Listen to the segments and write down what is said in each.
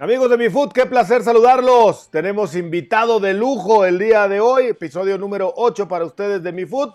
Amigos de mi food, qué placer saludarlos. Tenemos invitado de lujo el día de hoy, episodio número 8 para ustedes de mi food.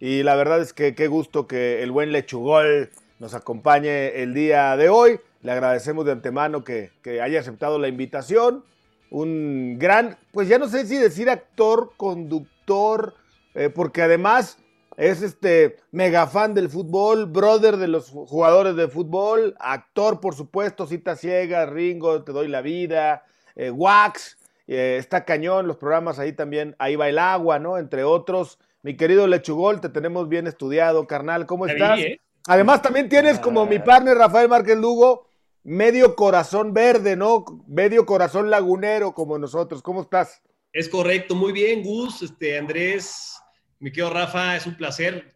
Y la verdad es que qué gusto que el buen Lechugol nos acompañe el día de hoy. Le agradecemos de antemano que, haya aceptado la invitación. Un gran, pues ya no sé si decir actor, conductor, eh, porque además es este mega fan del fútbol, brother de los jugadores de fútbol, actor, por supuesto, cita ciega, Ringo, Te doy la vida, eh, Wax, eh, está cañón, los programas ahí también, ahí va el agua, ¿no? Entre otros. Mi querido Lechugol, te tenemos bien estudiado, carnal, ¿cómo estás? ¿eh? Además, también tienes como mi partner Rafael Márquez Lugo, medio corazón verde, ¿no? Medio corazón lagunero como nosotros. ¿Cómo estás? Es correcto, muy bien, Gus, este, Andrés, mi querido Rafa, es un placer.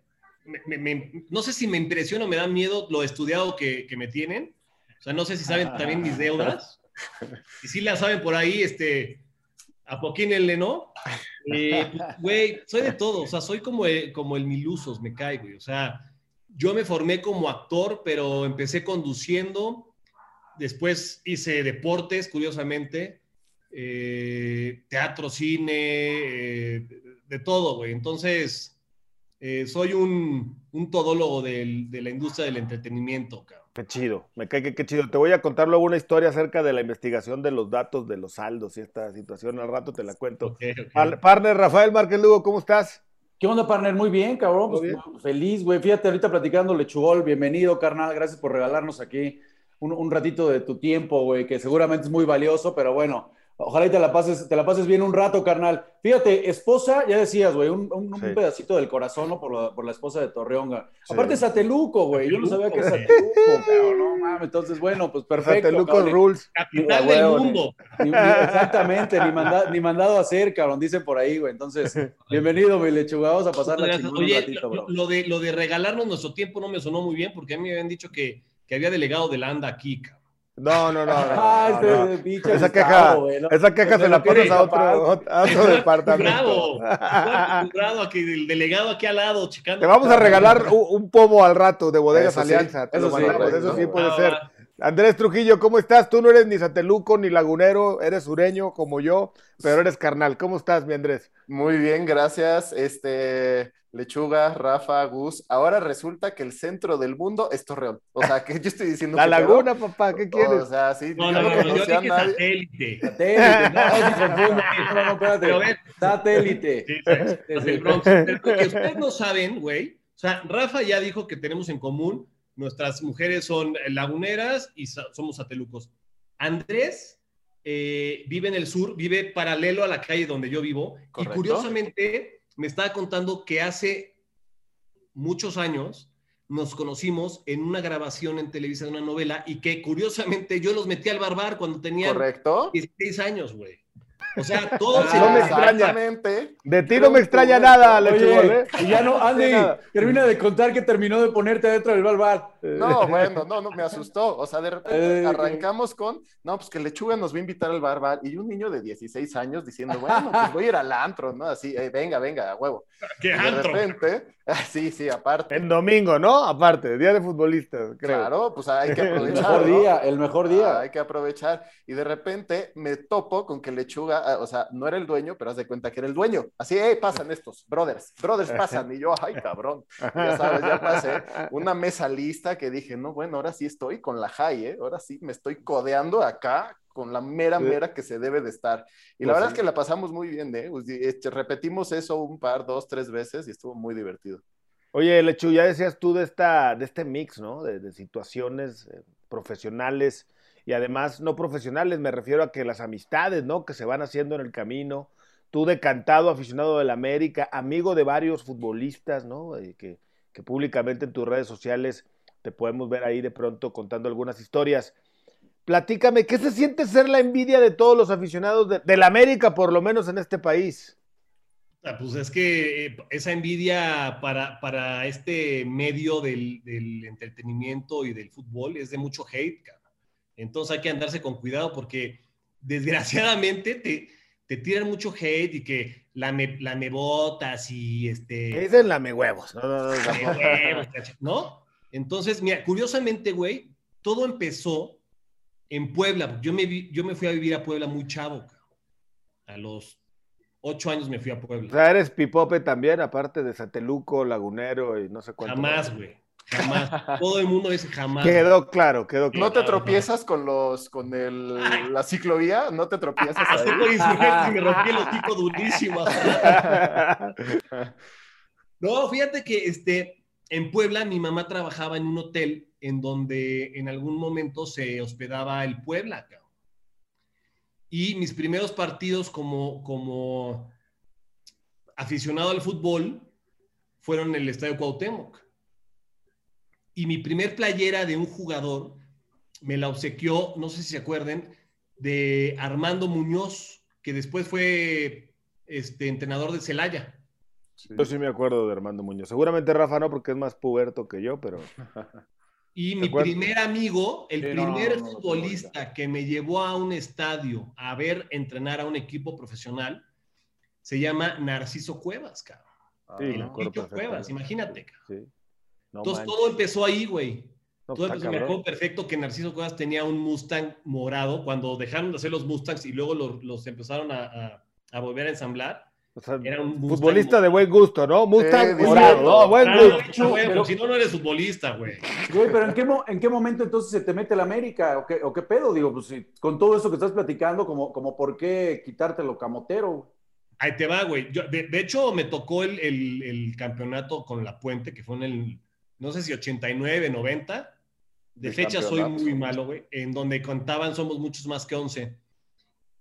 no sé si me impresiona o me da miedo lo estudiado que, me tienen. O sea, no sé si saben también mis deudas. Y si la saben por ahí, este, a el ¿no? Eh, güey, soy de todo. O sea, soy como el, como el Milusos, me cae, güey. O sea, yo me formé como actor, pero empecé conduciendo. Después hice deportes, curiosamente. Eh, teatro, cine, eh, de todo, güey. Entonces, eh, soy un, un todólogo de la industria del entretenimiento, cabrón. Qué chido, me cae que qué chido. Te voy a contar luego una historia acerca de la investigación de los datos de los saldos y esta situación. Al rato te la cuento. partner Rafael Márquez Lugo, ¿cómo estás? ¿Qué onda, partner? Muy bien, cabrón. Pues, feliz, güey. Fíjate, ahorita platicando Lechugol. Bienvenido, carnal. Gracias por regalarnos aquí un, un ratito de tu tiempo, güey, que seguramente es muy valioso, pero bueno, Ojalá y te la pases, te la pases bien un rato, carnal. Fíjate, esposa, ya decías, güey, un, pedacito del corazón, ¿no? Por la, por la esposa de Torreonga. Aparte es Sateluco, güey. Yo no sabía que es Sateluco, no mames. Entonces, bueno, pues perfecto. Sateluco Rules. Capital del mundo. exactamente, ni, ni, mandado a hacer, cabrón, dicen por ahí, güey. Entonces, bienvenido, mi lechuga. Vamos a pasar la chingada un ratito, bro. Lo de, lo de regalarnos nuestro tiempo no me sonó muy bien porque a mí me habían dicho que, que había delegado de la ANDA aquí, cabrón. No, no, no. esa, queja, esa queja se la pones a otro, a otro departamento. Bravo, bravo, aquí, el delegado aquí al lado, checando. Te vamos a regalar un, pomo al rato de Bodegas Alianza. eso, sí, eso sí puede ser. Andrés Trujillo, ¿cómo estás? Tú no eres ni sateluco ni lagunero, eres sureño como yo, pero eres carnal. ¿Cómo estás, mi Andrés? Muy bien, gracias. Este, Lechuga, Rafa, Gus. Ahora resulta que el centro del mundo es Torreón. O sea, que yo estoy diciendo. La laguna, papá, ¿qué quieres? O sea, sí. No, no, no, no, yo dije satélite. Satélite. No, no, no, espérate. Satélite. Sí, sí, Lo que ustedes no saben, güey. O sea, Rafa ya dijo que tenemos en común. Nuestras mujeres son laguneras y somos satelucos. Andrés eh, vive en el sur, vive paralelo a la calle donde yo vivo. Y curiosamente me estaba contando que hace muchos años nos conocimos en una grabación en Televisa de una novela y que curiosamente yo los metí al barbar cuando ¿Correcto? 16 años, güey. O sea, todo ah, no me extraña. De ti no me extraña nada, Oye, ¿eh? Y ya no, Andy, termina de contar que terminó de ponerte adentro del barbar. No, bueno, no, no, me asustó. O sea, de repente eh, arrancamos con, no, pues que Lechuga nos va a invitar al barbar y un niño de 16 años diciendo, bueno, pues voy a ir al antro, ¿no? Así, eh, venga, venga, a huevo. ¿Qué antro? De repente, sí, sí, aparte. En domingo, ¿no? Aparte, día de futbolistas, creo. Claro, pues hay que aprovechar. el mejor día, el mejor día. Ah, hay que aprovechar. Y de repente me topo con que Lechuga Ah, o sea, no era el dueño, pero haz de cuenta que era el dueño. Así, hey, pasan estos, brothers, brothers pasan. Y yo, ay, cabrón, ya sabes, ya pasé una mesa lista que dije, no, bueno, ahora sí estoy con la high, ¿eh? Ahora sí me estoy codeando acá con la mera, mera que se debe de estar. Y la pues verdad es que la pasamos muy bien, ¿eh? Pues, este, repetimos eso un par, dos, tres veces y estuvo muy divertido. Oye, Lechu, ya decías tú de, esta, de este mix, ¿no? De, situaciones eh, profesionales y además no profesionales, me refiero a que las amistades, ¿no? Que se van haciendo en el camino. Tú decantado, aficionado del América, amigo de varios futbolistas, ¿no? Eh, que, que, públicamente en tus redes sociales te podemos ver ahí de pronto contando algunas historias. Platícame, ¿qué se siente ser la envidia de todos los aficionados de, del América, por lo menos en este país? Ah, pues es que eh, esa envidia para, para este medio del, del, entretenimiento y del fútbol es de mucho hate, entonces hay que andarse con cuidado porque desgraciadamente te, te tiran mucho hate y que lame, lamebotas y este. ¿Qué dicen lame huevos? No, no, no, tampoco. lamehuevos, ¿no? Entonces, mira, curiosamente, güey, todo empezó en Puebla. Yo me, vi- yo me fui a vivir a Puebla muy chavo. A los ocho años me fui a O Puebla. sea, eres pipope también, aparte de Sateluco, Lagunero y no sé cuánto. Jamás, güey. Jamás. Todo el mundo dice jamás. Quedó claro, quedó ¿No claro. te tropiezas con los con el, Ay. la ciclovía? ¿No te tropiezas Así me rompí el hocico durísimo. No, fíjate que este, en Puebla mi mamá trabajaba en un hotel en donde en algún momento se hospedaba el Puebla. cabrón. Y mis primeros partidos como, como aficionado al fútbol fueron en el Estadio Cuauhtémoc. Y mi primer playera de un jugador me la obsequió, no sé si se acuerden, de Armando Muñoz, que después fue este, entrenador de Celaya. Yo sí me acuerdo de Armando Muñoz. Seguramente Rafa no, porque es más puberto que yo, pero. Y ¿De mi acuerdo? primer amigo, el Sí, no, primer no, no, no, futbolista que me llevó a un estadio a ver entrenar a un equipo profesional, se llama Narciso Cuevas, cabrón. Sí, El Picho Cuevas, imagínate, cabrón. No Entonces manches. todo empezó ahí, güey. No, Todo está empezó, me acuerdo perfecto que Narciso Cuevas tenía un Mustang morado cuando dejaron de hacer los Mustangs y luego los, los empezaron a, a- a volver a ensamblar. O sea, Era un Mustang futbolista de buen gusto, ¿no? Mustang Sí, morado, ¿no? Buen Claro, gusto. güey, pero- pues, si no, no eres futbolista, güey. Güey, pero ¿en qué, ¿en qué momento entonces se te mete la América? ¿O qué, o qué pedo? Digo, pues si- con todo eso que estás platicando, como, como por qué quitártelo camotero. Ahí te va, güey. Yo- de, de hecho, me tocó el, el- el campeonato con La Puente, que fue en el, no sé si 89, 90. De El fecha soy muy malo, güey. En donde contaban somos muchos más que 11.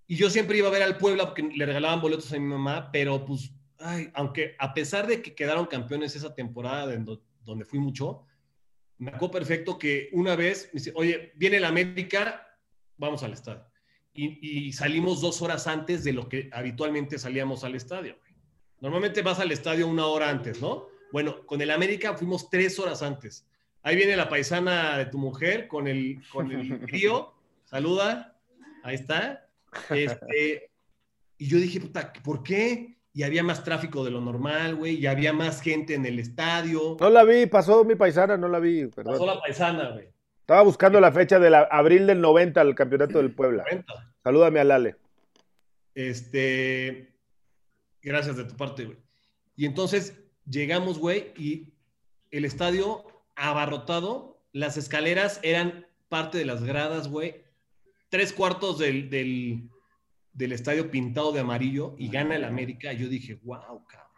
Y yo siempre iba a ver al Puebla porque le regalaban boletos a mi mamá, pero pues, ay, aunque a pesar de que quedaron campeones esa temporada do- donde fui mucho, me acuerdo perfecto que una vez me dice, oye, viene el América, vamos al estadio. Y, y salimos dos horas antes de lo que habitualmente salíamos al estadio. güey. Normalmente vas al estadio una hora antes, ¿no? Bueno, con el América fuimos tres horas antes. Ahí viene la paisana de tu mujer con el, con el crío. Saluda. Ahí está. Este, y yo dije, puta, ¿por qué? Y había más tráfico de lo normal, güey. Y había más gente en el estadio. No la vi, pasó mi paisana, no la vi, Pasó perdón. la paisana, güey. Estaba buscando la fecha de la, abril del 90 al campeonato del Puebla. Cuenta. Salúdame a Lale. Este, gracias de tu parte, güey. Y entonces llegamos, güey, y el estadio abarrotado, las escaleras eran parte de las gradas, güey. Tres cuartos del, del, del estadio pintado de amarillo y gana el América. Yo dije, wow, cabrón.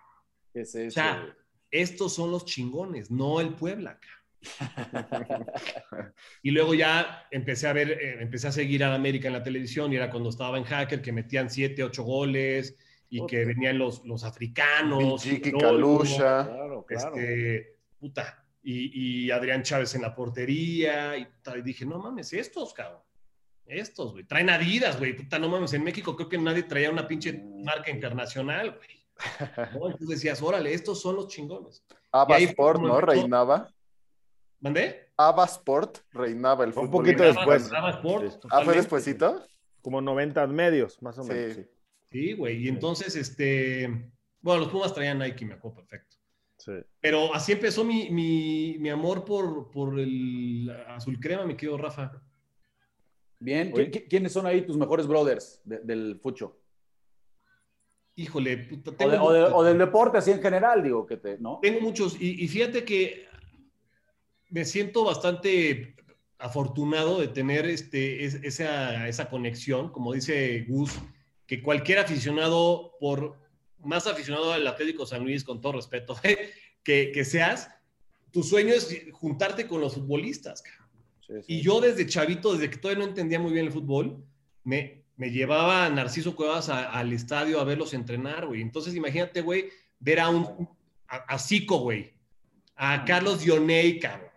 ¿Qué es O eso? sea, güey? estos son los chingones, no el Puebla, cabrón. Y luego ya empecé a ver, eh, empecé a seguir a América en la televisión y era cuando estaba en Hacker que metían siete, ocho goles y que venían los, los africanos. Lolo, Kalusha. Claro, claro. Este, puta, y, y Adrián Chávez en la portería y, dije, no mames, estos, cabrón. Estos, güey. Traen Adidas, güey. Puta, no mames. En México creo que nadie traía una pinche marca internacional, güey. ¿No? Entonces decías, órale, estos son los chingones. Ava Y ahí fue Sport, como ¿no? Reinaba. ¿Mandé? Ava Sport reinaba el Un fútbol. poquito mexicano. después. Brava Sport, Sí. Ah, ¿fue despuesito? Como 90 medios, más o menos. Sí. Sí, güey. Y entonces, este. Bueno, los Pumas traían Nike, me acuerdo perfecto. Sí. Pero así empezó mi, mi, mi amor por, por el azul crema, mi querido Rafa. Bien, Oye. ¿qui- qui- ¿quiénes son ahí tus mejores brothers de- del fucho? Híjole, puta, O, tengo, de- o de- muchos, o del deporte, así en general, digo, que te, ¿no? tengo muchos. Y, y fíjate que me siento bastante afortunado de tener este, es- esa, esa conexión, como dice Gus, que cualquier aficionado, por más aficionado al Atlético San Luis, con todo respeto, que, que seas, tu sueño es juntarte con los futbolistas. cabrón. Sí, sí. Y yo desde chavito, desde que todavía no entendía muy bien el fútbol, me, me llevaba a Narciso Cuevas a- al estadio a verlos entrenar, güey. Entonces imagínate, güey, ver a un, a, Zico, güey, a Carlos Dioney, cabrón.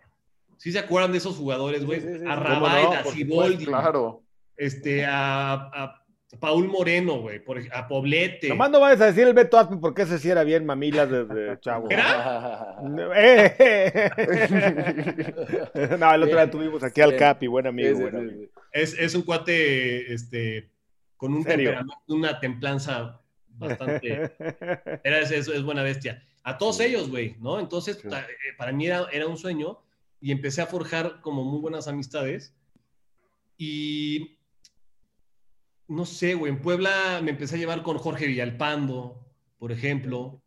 ¿Sí se acuerdan de esos jugadores, güey? Sí, sí, sí. A ¿Cómo Rabay, no? a Por Siboldi, Claro. este, a, a Paul Moreno, güey, a Poblete. Nomás no vayas a decir el Beto Aspe porque ese sí era bien mamilas desde chavo. ¿Era? Eh, eh, eh. no, el otro día tuvimos aquí al. Capi, buen amigo, buen amigo. Es, es un cuate este, con un temperamento, una templanza bastante. Era, es, es buena bestia. A todos ellos, güey, ¿no? Entonces, Sí. eh, para mí era, era un sueño y empecé a forjar como muy buenas amistades. Y no sé, güey, en Puebla me empecé a llevar con Jorge Villalpando, por ejemplo.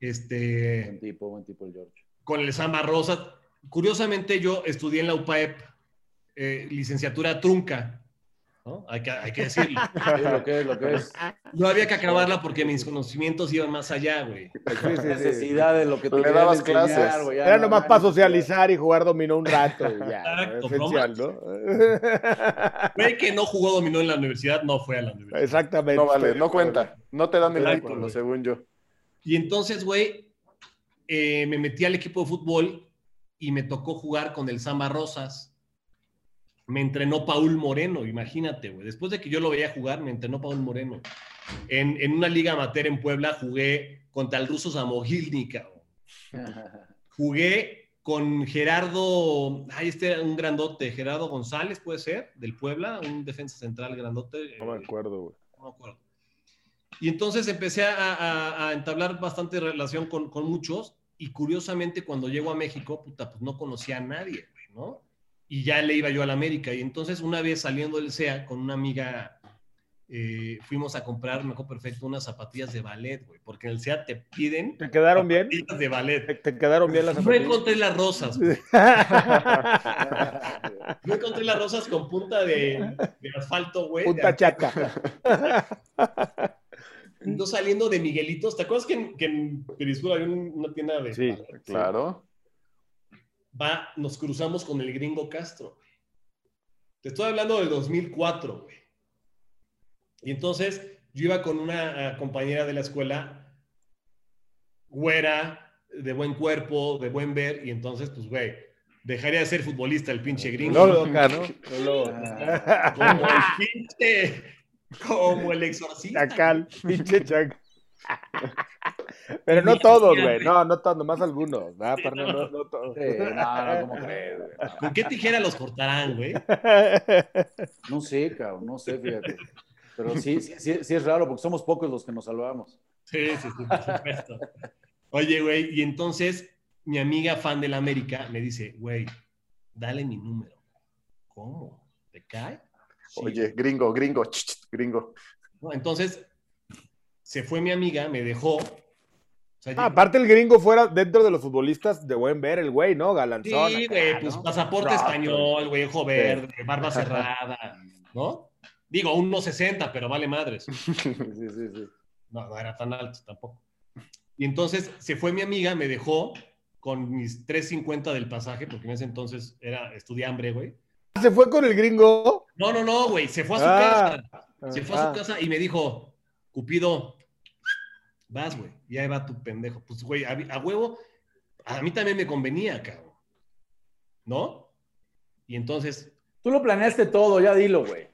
Este Buen tipo, buen tipo el George. con el Samba Rosa. Curiosamente, yo estudié en la UPAEP, eh, licenciatura trunca, ¿no? Hay que, hay que decirlo. Lo que es, lo que es. No había que acabarla porque mis conocimientos iban más allá, güey. Sí, sí, sí. Necesidad de lo que te Le dabas enseñar, clases. güey, ya Era no- nomás ya para no- socializar y jugar dominó un rato. ya, Exacto, esencial, ¿no? Güey que no jugó dominó en la universidad, no fue a la universidad. Exactamente. No vale, no cuenta. No te dan el Exacto, título, güey. según yo. Y entonces, güey, eh, me metí al equipo de fútbol y me tocó jugar con el Samba Rosas. Me entrenó Paul Moreno, imagínate, güey. Después de que yo lo veía jugar, me entrenó Paul Moreno. En, en una liga amateur en Puebla jugué contra el ruso Samogilny, cabrón. Jugué con Gerardo, ay, este era un grandote, Gerardo González, puede ser, del Puebla, un defensa central grandote. No me acuerdo, güey. no me acuerdo. Y entonces empecé a, a- a entablar bastante relación con, con muchos y curiosamente cuando llego a México, puta, pues no conocía a nadie, güey, ¿no? Y ya le iba yo a la América. Y entonces una vez saliendo del SEA con una amiga, eh, fuimos a comprar, me acuerdo perfecto, unas zapatillas de ballet, güey, porque en el SEA te piden ¿Te quedaron bien? zapatillas de ballet. ¿Te, te quedaron bien las No zapatillas? encontré las rosas, güey. No encontré las rosas con punta de, de asfalto, güey. de Punta chaca. Yo saliendo de Miguelitos, ¿te acuerdas que en, que en Perisur había un- una tienda de... Sí. Claro. Va, nos cruzamos con el gringo Castro. Te estoy hablando del 2004, güey. Y entonces yo iba con una ah, compañera de la escuela, güera, de buen cuerpo, de buen ver, y entonces, pues, güey, dejaría de ser futbolista el pinche gringo. No loca, ¿no? No lo- Como el pinche, como el exorcista. Chacal, pinche chacal. Pero no todos, güey. No, no todos, nomás algunos. ¿verdad, Parnell? No, no todos. Sí, no, no, ¿cómo crees, güey? ¿Con qué tijera los cortarán, güey? No sé, cabrón, no sé, fíjate. Pero sí, sí, sí, sí es raro porque somos pocos los que nos salvamos. Sí, sí, sí, por supuesto. Oye, güey, y entonces mi amiga fan de la América me dice, güey, dale mi número. ¿Cómo? ¿Te cae? Sí. Oye, gringo, gringo, ch, ch, gringo. No, entonces se fue mi amiga, me dejó. Sea, Ah, aparte el gringo fuera dentro de los futbolistas de buen ver, el güey, ¿no? Galanzón. Sí, güey, pues pasaporte español, güey, ojo verde, barba cerrada, ¿no? Digo, 1.60, pero vale madres. Sí, sí, sí. No, no era tan alto tampoco. Y entonces se fue mi amiga, me dejó con mis 3.50 del pasaje, porque en ese entonces era estudiambre, güey. ¿Se fue con el gringo? No, no, no, güey, se fue a su Ah. casa. Se fue a Ah. su casa y me dijo, Cupido, vas, güey, y ahí va tu pendejo. Pues, güey, a, a huevo, a mí también me convenía, cabrón. ¿No? Y entonces, Tú lo planeaste todo, ya dilo, güey.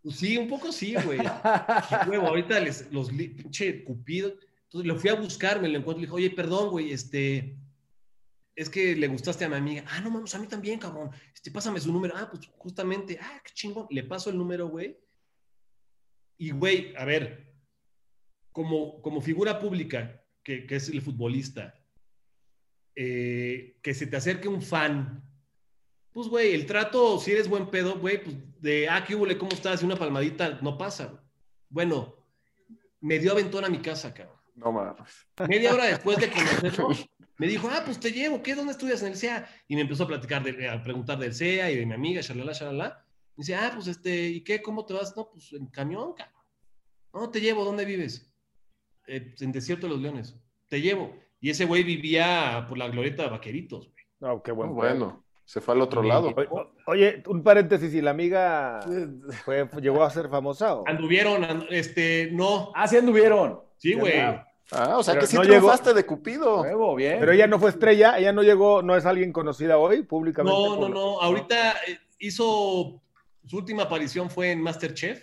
pues sí, un poco sí, güey. Y, huevo, ahorita les, los pinche Cupido. Entonces lo fui a buscar, me lo encuentro y le dije, oye, perdón, güey, este. Es que le gustaste a mi amiga. Ah, no mames, a mí también, cabrón. Este, pásame su número. Ah, pues justamente. Ah, qué chingón. Le paso el número, güey. Y, güey, a ver, como, como figura pública, que, que es el futbolista, eh, que se te acerque un fan, pues, güey, el trato, si eres buen pedo, güey, pues de, ah, qué hubo, ¿cómo estás? Y una palmadita, no pasa. Bueno, me dio aventón a mi casa, cabrón. No mames. Media hora después de conocerlo, me dijo, ah, pues te llevo, ¿qué? ¿Dónde estudias en el CEA? Y me empezó a platicar, de, a preguntar del CEA y de mi amiga, shalala, shalala. Me dice, ah, pues este, ¿y qué? ¿Cómo te vas? No, pues en camión, cabrón. No, te llevo, ¿dónde vives? "Eh, pues, en Desierto de los Leones. Te llevo. Y ese güey vivía por la glorieta de Vaqueritos, güey. No, qué buen Bueno, se fue al otro Sí. lado. Oye, Oye, un paréntesis, ¿y la amiga fue, llegó a ser famosa? o? Anduvieron, and- este, no. Ah, sí anduvieron. Sí, güey. Ah, o sea Pero que sí no triunfaste de Cupido. Bien. Pero ella no fue estrella, ella no llegó, no es alguien conocida hoy públicamente. No, no, no. Ahorita eh, hizo su última aparición fue en Masterchef.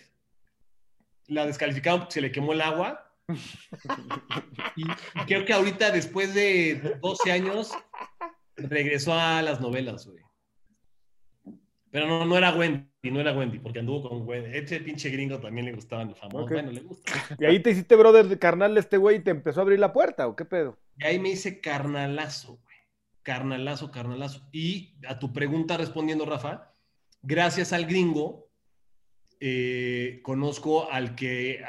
La descalificaron porque se le quemó el agua. Y, creo que ahorita, después de 12 años, regresó a las novelas, güey. Pero no, no era Wendy, no era Wendy, porque anduvo con Wendy. Este pinche gringo también le gustaban los famosos. Bueno, le gusta. Y ahí te hiciste brother carnal de este güey y te empezó a abrir la puerta, ¿o qué pedo? Y ahí me hice carnalazo, güey. Carnalazo, carnalazo. Y a tu pregunta respondiendo, Rafa, gracias al gringo, eh, conozco al que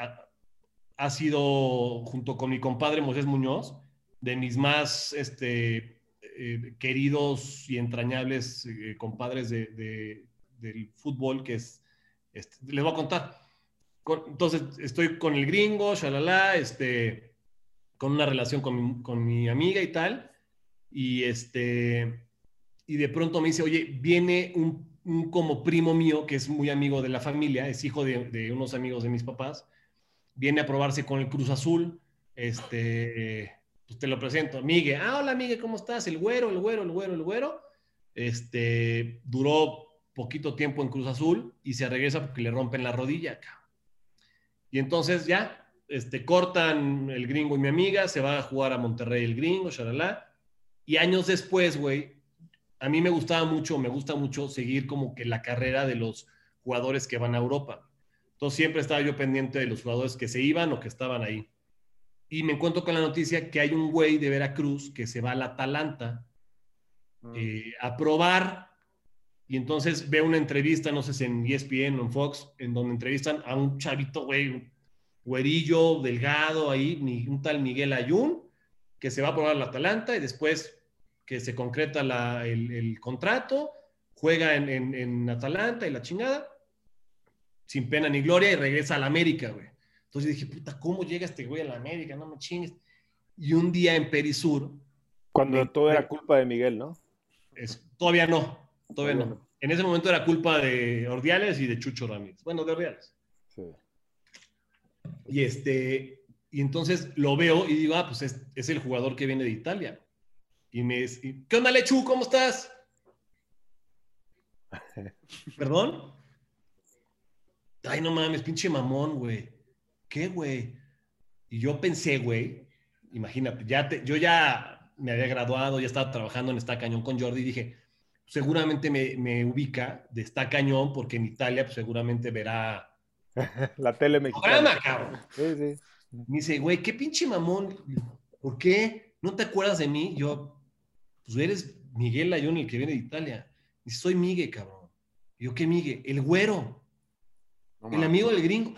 ha sido, junto con mi compadre Moisés Muñoz, de mis más este, eh, queridos y entrañables eh, compadres de- de- del fútbol, que es, este, les voy a contar. Con- entonces, estoy con el gringo, shalala, este, con una relación con mi, con mi amiga y tal, y este, y de pronto me dice, oye, viene un, un como primo mío, que es muy amigo de la familia, es hijo de, de unos amigos de mis papás, viene a probarse con el Cruz Azul, este, pues te lo presento, Miguel, ah, hola Miguel, ¿cómo estás? El güero, el güero, el güero, el güero, este, duró poquito tiempo en Cruz Azul y se regresa porque le rompen la rodilla, cabrón. Y entonces ya, este, cortan el gringo y mi amiga, se va a jugar a Monterrey el gringo, shalala. Y años después, güey, a mí me gustaba mucho, me gusta mucho seguir como que la carrera de los jugadores que van a Europa. Entonces siempre estaba yo pendiente de los jugadores que se iban o que estaban ahí. Y me encuentro con la noticia que hay un güey de Veracruz que se va al Atalanta eh, a probar. Y entonces veo una entrevista, no sé si en ESPN o en Fox, en donde entrevistan a un chavito, güey, güerillo, delgado, ahí, un tal Miguel Ayun, que se va a probar al Atalanta y después que se concreta la- el, el contrato, juega en, en- en Atalanta y la chingada, sin pena ni gloria, y regresa a la América, güey. Entonces dije, puta, ¿cómo llega este güey a la América? No me chingues. Y un día en Perisur, Cuando Me- todo era culpa de Miguel, ¿no? es- todavía no, todavía no. no. En ese momento era culpa de Ordiales y de Chucho Ramírez. Bueno, de Ordiales. Sí. Y este, y entonces lo veo y digo, ah, pues es, es el jugador que viene de Italia. Y me y, ¿qué onda, Lechu? ¿Cómo estás? ¿Perdón? Ay, no mames, pinche mamón, güey. ¿Qué, güey? Y yo pensé, güey, imagínate, ya te- yo ya me había graduado, ya estaba trabajando en Está Cañón con Jordi y dije, seguramente me, me ubica de Está Cañón porque en Italia pues, seguramente verá La tele mexicana. programa, cabrón. Sí, sí. Me dice, güey, qué pinche mamón. ¿Por qué? ¿No te acuerdas de mí? Yo, pues eres Miguel Ayón, el que viene de Italia. Dice, soy Miguel, cabrón. Y yo, ¿qué Miguel? El güero, No el amigo del gringo.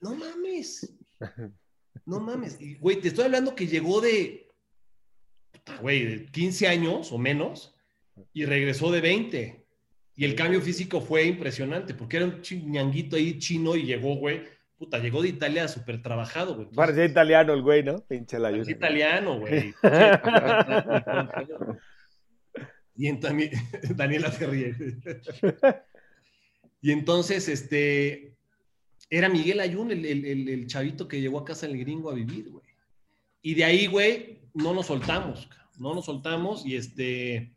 No mames. No mames. Y, güey, te estoy hablando que llegó de, puta, güey, de 15 años o menos y regresó de 20. Y el cambio físico fue impresionante porque era un ñanguito ahí chino y llegó, güey. Puta, llegó de Italia súper trabajado, güey. Entonces, Parecía italiano el güey, ¿no? Pinche la es italiano, güey. y en Daniela se ríe. y entonces, este, era Miguel Ayun, el, el- el- el chavito que llegó a casa del gringo a vivir, güey. Y de ahí, güey, no nos soltamos, no nos soltamos y este...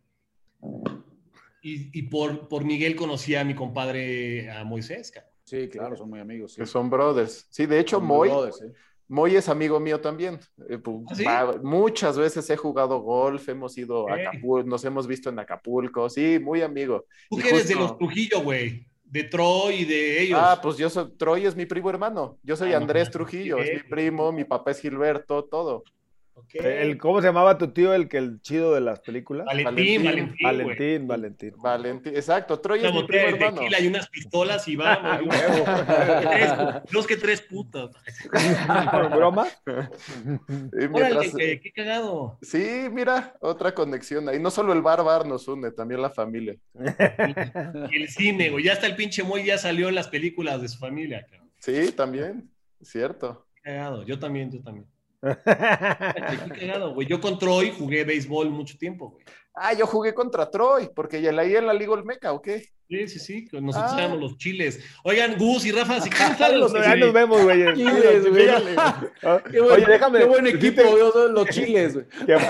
Y, y por, por Miguel conocí a mi compadre, a Moisés, cabrón. Sí, claro, son muy amigos. Sí. Que son brothers. Sí, de hecho, Son Moy, brothers, sí. Moy es amigo mío también. Eh, ¿Ah, sí? va- muchas veces he jugado golf, hemos ido a. Acapulco, nos hemos visto en Acapulco. Sí, muy amigo. Tú Y que eres de los Trujillo, güey. De Troy y de ellos. Ah, pues yo soy, Troy es mi primo hermano. Yo soy Ah, Andrés Trujillo, es mi primo, mi papá es Gilberto, todo. El, ¿Cómo se llamaba tu tío, el que el chido de las películas? Valentín, Valentín, Valentín. Valentín, Valentín. Valentín, exacto, Troy Una es mi primo de hermano. tequila y unas pistolas y vamos. Dos que tres putas. ¿Con broma? Y Órale, mientras- qué, qué cagado. Sí, mira, otra conexión ahí. No solo el bar bar nos une, también la familia. Y el cine, güey. Ya hasta el pinche Moy ya salió en las películas de su familia, cabrón. Sí, también, cierto. Qué cagado. Yo también, yo también. Qué cagado, güey. Yo con Troy jugué béisbol mucho tiempo, güey. Ah, yo jugué contra Troy, porque ya leí en la Liga Olmeca, ¿o qué? Sí, sí, sí. Nosotros Ah. éramos los chiles. Oigan, Gus y Rafa, si quieren saben los Ya nos vemos, güey. Chiles, güey. Qué buen, Oye, déjame. qué buen equipo, güey, son los chiles, güey.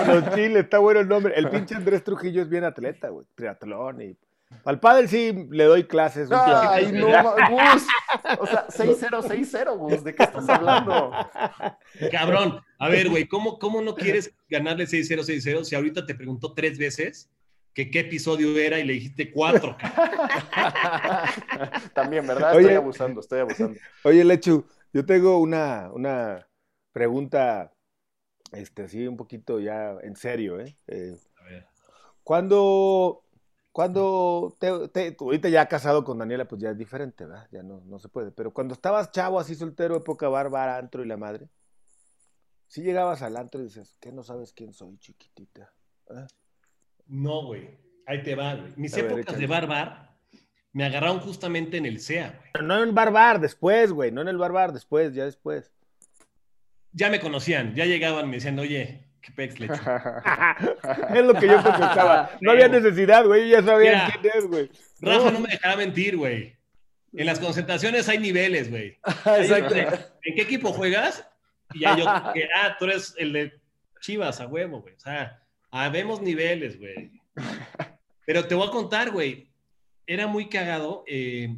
Los chiles, está bueno el nombre. El pinche Andrés Trujillo es bien atleta, güey. Triatlón y. Al padre sí le doy clases. Ay, no, Gus. O sea, 6-0, 6-0, Gus. ¿De qué estás hablando? Cabrón. A ver, güey, ¿cómo, ¿cómo no quieres ganarle 6-0, 6-0 si ahorita te preguntó tres veces que qué episodio era y le dijiste cuatro. También, ¿verdad? Oye. estoy abusando, estoy abusando. Oye, Lechu, yo tengo una, una pregunta, este, así un poquito ya en serio, ¿eh? Eh, A ver. Cuando, cuando te, ahorita ya casado con Daniela, pues ya es diferente, ¿verdad? Ya no, no se puede. Pero cuando estabas chavo, así soltero, época bárbara, antro y la madre, si llegabas al antro y dices, ¿qué no sabes quién soy, chiquitita? No, güey. Ahí te va, güey. Mis A épocas de barbar me agarraron justamente en el SEA, güey. Pero no en barbar, después, güey, no en el barbar, después, ya después. Ya me conocían, ya llegaban me decían, oye, qué pex lechu. Es lo que yo pensaba. No había necesidad, güey, ya sabían Mira. quién es, güey. Rafa no me dejaba mentir, güey. En las concentraciones hay niveles, güey. Exacto. ¿En qué equipo juegas? Y ya yo, que, ah, tú eres el de Chivas, a huevo, güey. O sea, habemos niveles, güey. Pero te voy a contar, güey. Era muy cagado. eh,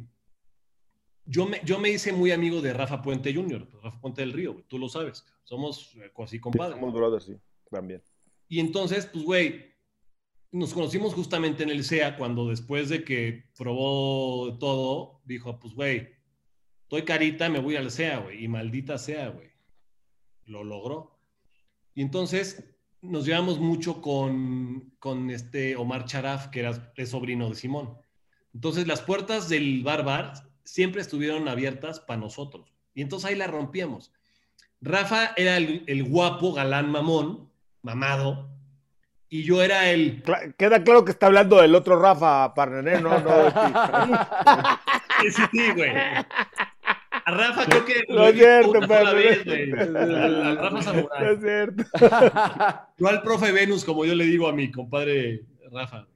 yo, me, yo me hice muy amigo de Rafa Puente Jr., Rafa Puente del Río, güey. Tú lo sabes. Somos eh, así compadres. Somos brothers, sí, también. Y entonces, pues, güey, nos conocimos justamente en el SEA cuando después de que probó todo, dijo, pues, güey, estoy carita, me voy al SEA, güey, y maldita sea, güey. Lo logró. Y entonces nos llevamos mucho con, con este Omar Charaf, que era el sobrino de Simón. Entonces las puertas del bar bar siempre estuvieron abiertas para nosotros. Y entonces ahí la rompíamos. Rafa era el guapo galán mamón, mamado, y yo era el... Queda claro que está hablando del otro Rafa Parnené, no, no ti. Sí, sí, sí, güey. A Rafa creo que No es cierto, vez, güey. Al, Rafa No Samurai. es cierto. Yo al profe Venus, como yo le digo a mi compadre Rafa.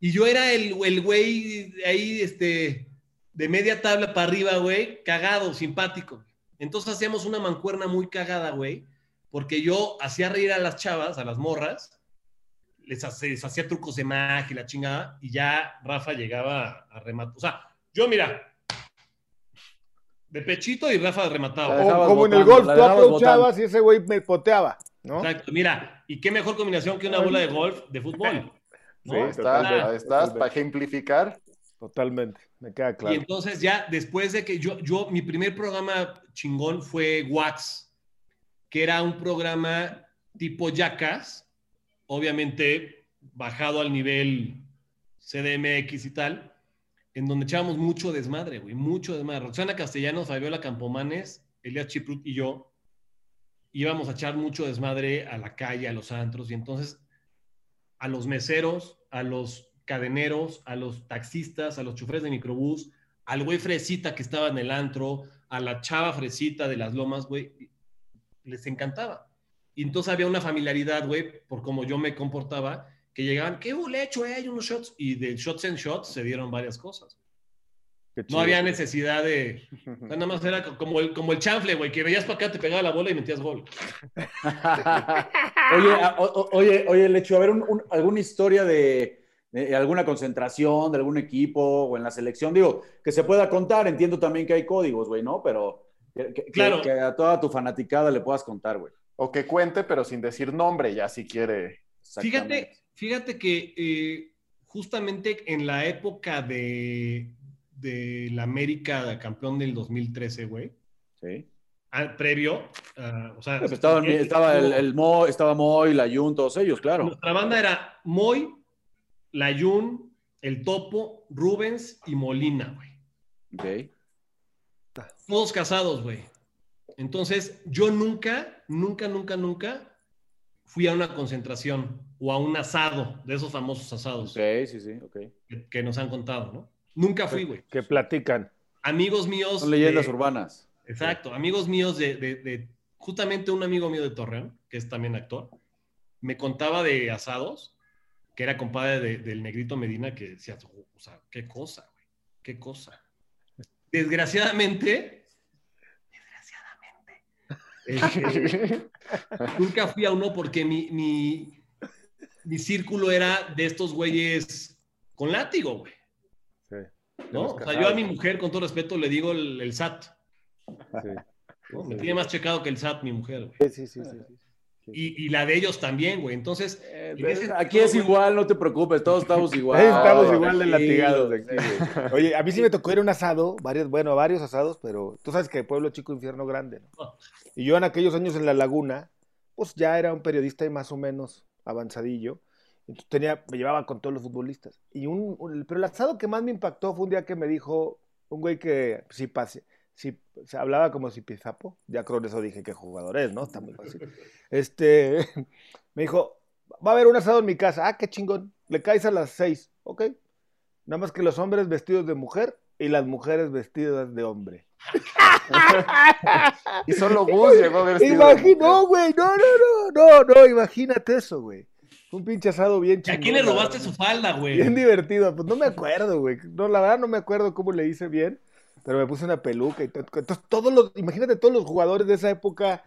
Y yo era el, el güey ahí, este, de media tabla para arriba, güey, cagado, simpático. Entonces hacíamos una mancuerna muy cagada, güey, porque yo hacía reír a las chavas, a las morras, les, hace- les hacía trucos de magia y la chingada, y ya Rafa llegaba a rematar. O sea, yo, mira, de pechito y Rafa remataba. La O dejabas como en el golf, tú aprovechabas y ese güey me poteaba, ¿no? Exacto, mira, y qué mejor combinación que una bola de golf de fútbol. estás, totalmente. para ejemplificar. Totalmente, me queda Y claro. entonces ya después de que yo, yo, mi primer programa chingón fue Wax, que era un programa tipo Jackass, obviamente bajado al nivel CDMX y tal, en donde echábamos mucho desmadre, güey, mucho desmadre. Roxana Castellanos, Fabiola Campomanes, Elias Chiprut y yo íbamos a echar mucho desmadre a la calle, a los antros, y entonces a los meseros, a los cadeneros, a los taxistas, a los choferes de microbús, al güey fresita que estaba en el antro, a la chava fresita de las lomas, güey, les encantaba. Y entonces había una familiaridad, güey, por cómo yo me comportaba, que llegaban, ¿qué hubo, le hecho, eh? Unos shots. Y de shots en shots se dieron varias cosas. No había necesidad de... nada más era como el, como el chanfle, güey, que veías para acá, te pegaba la bola y metías gol. Oye, a- o- oye, oye, Lechu, a ver, un- un- alguna historia de, de alguna concentración, de algún equipo o en la selección, digo, que se pueda contar, entiendo también que hay códigos, güey, ¿no? Pero que, que- Claro. que a toda tu fanaticada le puedas contar, güey. O que cuente, pero sin decir nombre, ya si quiere. Fíjate, fíjate que eh, justamente en la época de, de la América campeón del 2013, güey, Sí. previo, ah, o sea, Pues estaba, el- estaba el, el Mo, estaba Moy, la Jun, todos ellos, claro. nuestra banda era Moy, Layun, El Topo, Rubens y Molina, güey. Ok. Todos casados, güey. Entonces, yo nunca, nunca, nunca, nunca fui a una concentración o a un asado, de esos famosos asados Ok, sí, sí, ok. que, que nos han contado, ¿no? Nunca fui, güey. Que platican. Amigos míos. Son leyendas de- urbanas. Exacto, amigos míos de, de- de- justamente un amigo mío de Torreón, que es también actor, me contaba de asados, que era compadre de- del negrito Medina, que decía, o sea, qué cosa, güey, qué cosa. Desgraciadamente, desgraciadamente, este, nunca fui a uno porque mi, mi, mi círculo era de estos güeyes con látigo, güey. Sí. ¿no? O sea, yo a mi mujer, con todo respeto, le digo el, el SAT. Sí. ¿no? Me tiene más checado que el SAT, mi mujer, güey. Sí, sí, sí, sí. Y, y la de ellos también, güey. Entonces, Aquí es igual, no te preocupes, todos estamos igual. estamos igual de latigados. Oye, a mí sí me tocó ir a un asado, varios, bueno, varios asados, pero tú sabes que pueblo chico, infierno grande. ¿no? Y yo en aquellos años en la laguna, pues ya era un periodista y más o menos avanzadillo. Entonces tenía, me llevaba con todos los futbolistas. Y un, pero el asado que más me impactó fue un día que me dijo un güey que sí pase, sí, se hablaba como si pizapo, ya creo eso dije qué jugador es, ¿no? Está muy fácil. Este, me dijo, va a haber un asado en mi casa, ah, qué chingón, le caes a las seis, ok. Nada más que los hombres vestidos de mujer y las mujeres vestidas de hombre. y solo Gus llegó vestido. Imagino, güey, no, no, no, no, no, imagínate eso, güey. Un pinche asado bien chingón. ¿A quién le robaste su falda, güey? Bien divertido. Pues no me acuerdo, güey. No, la verdad no me acuerdo cómo le hice bien, pero me puse una peluca y todo. Entonces, todos los, imagínate todos los jugadores de esa época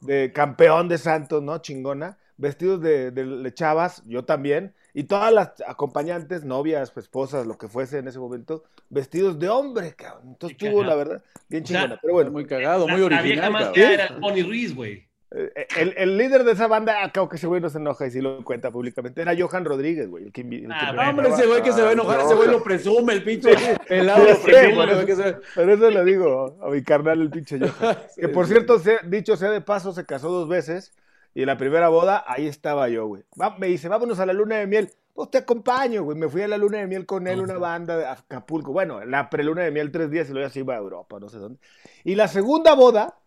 de campeón de Santos, ¿no? Chingona, vestidos de, de, chavas, yo también, y todas las acompañantes, novias, esposas, lo que fuese en ese momento, vestidos de hombre, cabrón. Entonces tuvo, la verdad, bien chingona. pero bueno. Muy cagado, muy original. La vieja más que era Tony Ruiz, güey. Eh, el, el, líder de esa banda, acá que ese güey no se enoja y sí lo cuenta públicamente, era Johan Rodríguez, güey. El que, el ah, que hombre, ese güey que se va a enojar, ese güey lo presume, el pinche pelado. lo presume, eso, por eso le digo a mi carnal, el pinche Johan. que por cierto, dicho sea de paso, se casó dos veces y en la primera boda, ahí estaba yo, güey. me dice, vámonos a la luna de miel. Pues te acompaño, güey. Me fui a la luna de miel con él, una banda de Acapulco. Bueno, la preluna de miel tres días y luego así iba a Europa, no sé dónde. Y la segunda boda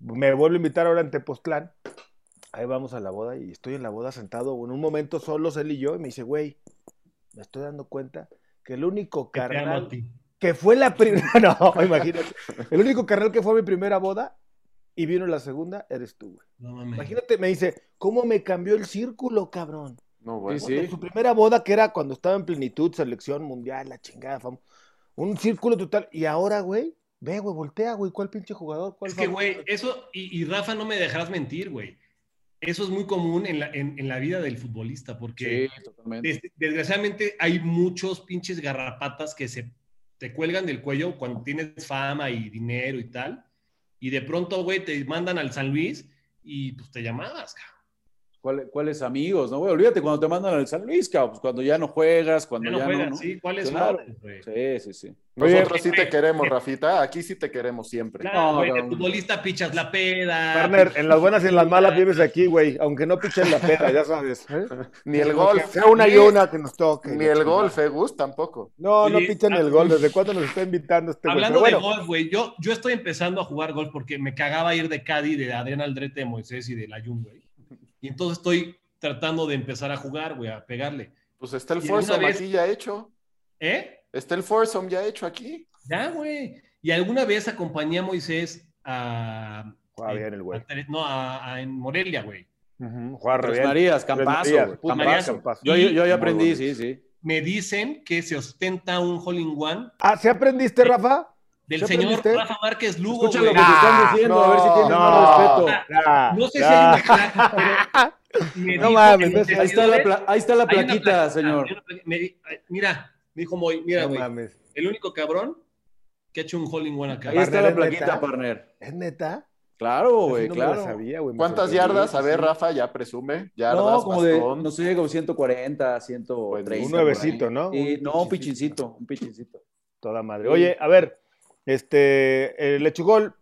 me vuelvo a invitar ahora en Tepoztlán. Ahí vamos a la boda y estoy en la boda sentado en un momento solos él y yo y me dice, güey, me estoy dando cuenta que el único carnal que fue la primera, no, imagínate, el único carnal que fue mi primera boda y vino la segunda, eres tú, güey. No, imagínate, me dice, ¿cómo me cambió el círculo, cabrón? No, güey. Sí, Su primera boda que era cuando estaba en plenitud, selección mundial, la chingada, fama. un círculo total. Y ahora, güey, Ve, güey, voltea, güey. ¿Cuál pinche jugador? ¿Cuál es que, güey, eso, y, Rafa, no me dejarás mentir, güey. Eso es muy común en la, en, la vida del futbolista, porque desgraciadamente hay muchos pinches garrapatas que se te cuelgan del cuello cuando tienes fama y dinero y tal, y de pronto, güey, te mandan al San Luis y pues te llamabas, cabrón. ¿Cuáles amigos? No, güey, olvídate cuando te mandan al San Luis, cabrón, pues cuando ya no juegas, cuando ya, no, juegas, no, Sí, ¿cuáles claro. Sí, sí, sí. Nosotros sí te queremos, Rafita. Aquí sí te queremos siempre. no, güey, de futbolista pichas la peda. Partner, en las buenas y en las malas vives aquí, güey. Aunque no pichen la peda, ya sabes. ¿eh? Ni el golf. Sea una y una que nos toque. Ni el golf, ¿eh, Gus? Tampoco. No, no pichan el golf. ¿Desde cuándo nos está invitando este Hablando de golf, güey, yo, yo estoy empezando a jugar golf porque me cagaba ir de Cádiz, de Adrián Aldrete, de Moisés y de Layun, güey. Y entonces estoy tratando de empezar a jugar, güey, a pegarle. Pues está el Foursome aquí ya hecho. ¿Eh? Está el Foursome ya hecho aquí. Ya, güey. Y alguna vez acompañé a Moisés a. Juega bien el güey. no, a, en Morelia, güey. Uh -huh. Juega. Marías, Campazo. Campazo. Yo, yo, ya aprendí, sí, sí. Me dicen que se ostenta un hole in one. Ah, ¿se aprendiste, Rafa? Del señor Rafa Márquez Lugo. Escucha lo que te están diciendo, no, a ver si tienen no, más respeto. no sé si hay una no mames, ahí, está la ahí está la plaquita, señor. mira, me dijo Moy, mira, güey. el único cabrón que ha hecho un hole in one acá. Ahí está la plaquita, partner. ¿Es neta? Claro, güey, claro. Sabía, ¿Cuántas yardas? A ver, Rafa, ya presume. Yardas, no, como de, no sé, como 140, 130. Un nuevecito, ¿no? Y, no, un pichincito, un pichincito. Toda madre. Oye, a ver, este, el lechugol,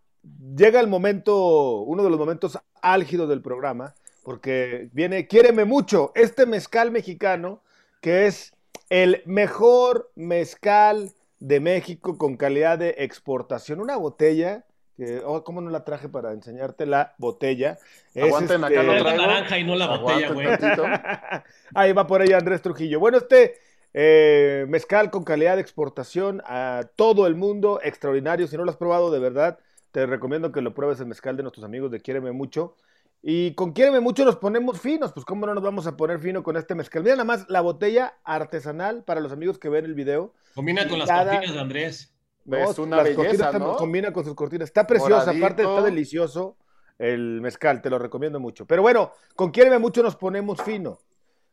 llega el momento, uno de los momentos álgidos del programa, porque viene Quiéreme mucho, este mezcal mexicano, que es el mejor mezcal de México con calidad de exportación. Una botella, que, oh, ¿cómo no la traje para enseñarte la botella? Aguanten, acá lo este traigo. la naranja y no la botella, güey. Ahí va por ella Andrés Trujillo. Bueno, este eh, mezcal con calidad de exportación a todo el mundo, extraordinario. Si no lo has probado, de verdad, te recomiendo que lo pruebes el mezcal de nuestros amigos de Quiéreme mucho. Y con Quiéreme mucho nos ponemos finos, pues cómo no nos vamos a poner fino con este mezcal. Mira nada más la botella artesanal para los amigos que ven el video. Combina con las cortinas de Andrés. es una belleza, ¿no? Combina con sus cortinas. Está preciosa, aparte está delicioso el mezcal, te lo recomiendo mucho. Pero bueno, con Quiéreme mucho nos ponemos fino.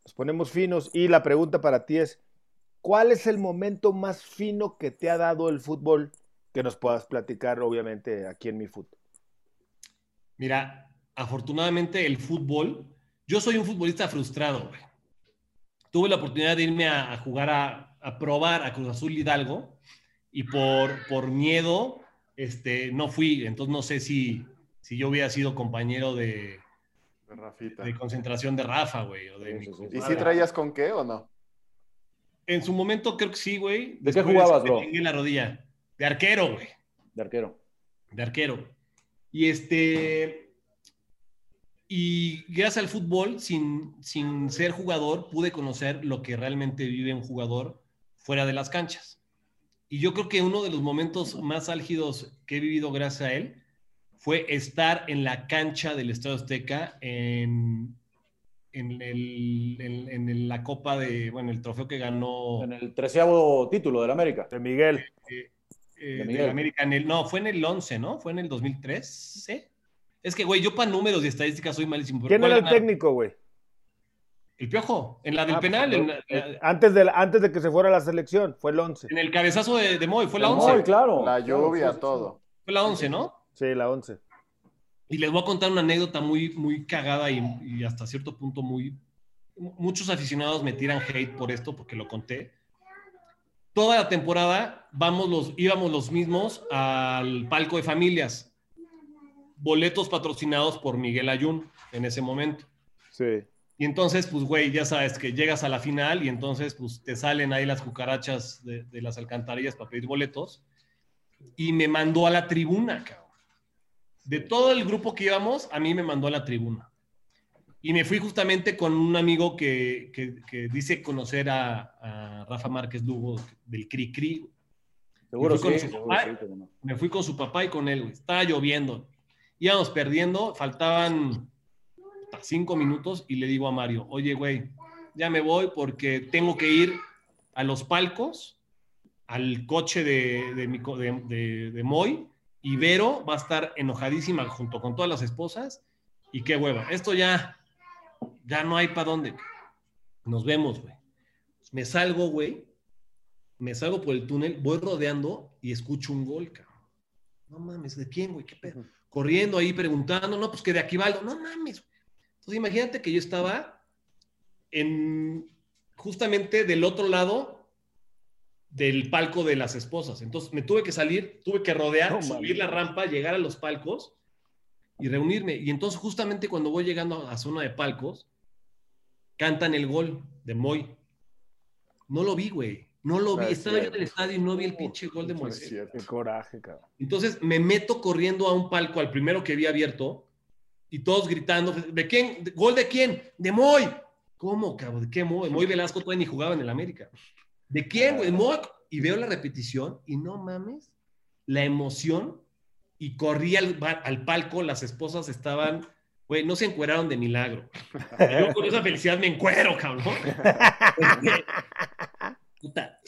Nos ponemos finos y la pregunta para ti es, ¿cuál es el momento más fino que te ha dado el fútbol que nos puedas platicar, obviamente, aquí en mi fútbol? Mira, afortunadamente el fútbol yo soy un futbolista frustrado, güey. Tuve la oportunidad de irme a, a jugar a, a, probar a Cruz Azul Hidalgo y por, por miedo este, no fui. Entonces no sé si, si yo hubiera sido compañero de, De Rafita. de concentración de Rafa, güey. o de mi Sí, sí, sí. ¿Y si traías con qué o no? En su momento creo que sí, güey. ¿De qué jugabas, bro? chingué la rodilla. De arquero, güey. De arquero. de arquero. Y este. Y gracias al fútbol, sin, sin ser jugador, pude conocer lo que realmente vive un jugador fuera de las canchas. Y yo creo que uno de los momentos más álgidos que he vivido gracias a él fue estar en la cancha del Estadio Azteca en, en, el- en- en la Copa de, bueno, el trofeo que ganó En el treceavo título del América. De Miguel. eh, De de Miguel. la América en el, no, fue en el 11, ¿no? Fue en el 2003, Es que, güey, yo para números y estadísticas soy malísimo. ¿Quién ¿cuál era el técnico, güey? El Piojo, en la del Ah, penal, pues, en, eh, la- antes, de, antes de que se fuera a la selección, fue el 11. en el cabezazo de, de Moy, fue la Muy 11. claro. La lluvia, todo. Fue la 11, ¿no? Sí, la 11. Y les voy a contar una anécdota muy, muy cagada y, y hasta cierto punto muy... Muchos aficionados me tiran hate por esto porque lo conté. Toda la temporada vamos los, íbamos los mismos al palco de familias. Boletos patrocinados por Miguel Ayun en ese momento. Sí. Y entonces, pues, güey, ya sabes que llegas a la final y entonces, pues, te salen ahí las cucarachas de, de las alcantarillas para pedir boletos. Y me mandó a la tribuna, cabrón. De todo el grupo que íbamos, a mí me mandó a la tribuna. Y me fui justamente con un amigo que, que- que dice conocer a, a Rafa Márquez Lugo del Cri Cri. Seguro Me fui sí. con su seguro papá. sí, cómo no. Me fui con su papá y con él, güey. Estaba lloviendo. Íbamos perdiendo, faltaban cinco minutos y le digo a Mario, oye, güey, ya me voy porque tengo que ir a los palcos, al coche de, de, mi de- de Moy, y Vero va a estar enojadísima junto con todas las esposas, y qué hueva. Esto ya, ya no hay para dónde. Nos vemos, güey. Me salgo, güey. Me salgo por el túnel, voy rodeando y escucho un gol, cabrón. No mames, ¿de quién, güey? ¿Qué pedo? Corriendo ahí preguntando, no, pues que de Aquivaldo. No mames. güey. Entonces imagínate que yo estaba en justamente del otro lado del palco de las esposas. Entonces me tuve que salir, tuve que rodear, No subir la rampa, llegar a los palcos y reunirme. Y entonces justamente cuando voy llegando a zona de palcos, cantan el gol de Moy. No lo vi, güey. No lo vi. Es Estaba yo en el estadio y no vi el pinche gol de Moisés. Qué coraje, cabrón. Entonces me meto corriendo a un palco, al primero que vi abierto, y todos gritando, ¿de quién? ¿De- ¿Gol de quién? De Moy. ¿Cómo, cabrón? ¿De qué Moy? Moy Velasco todavía ni jugaba en el América. ¿De quién, güey? Y veo la repetición y no mames, la emoción. Y corrí al, palco, las esposas estaban, güey, no se encueraron de milagro. Yo con esa felicidad me encuero, cabrón. Puta,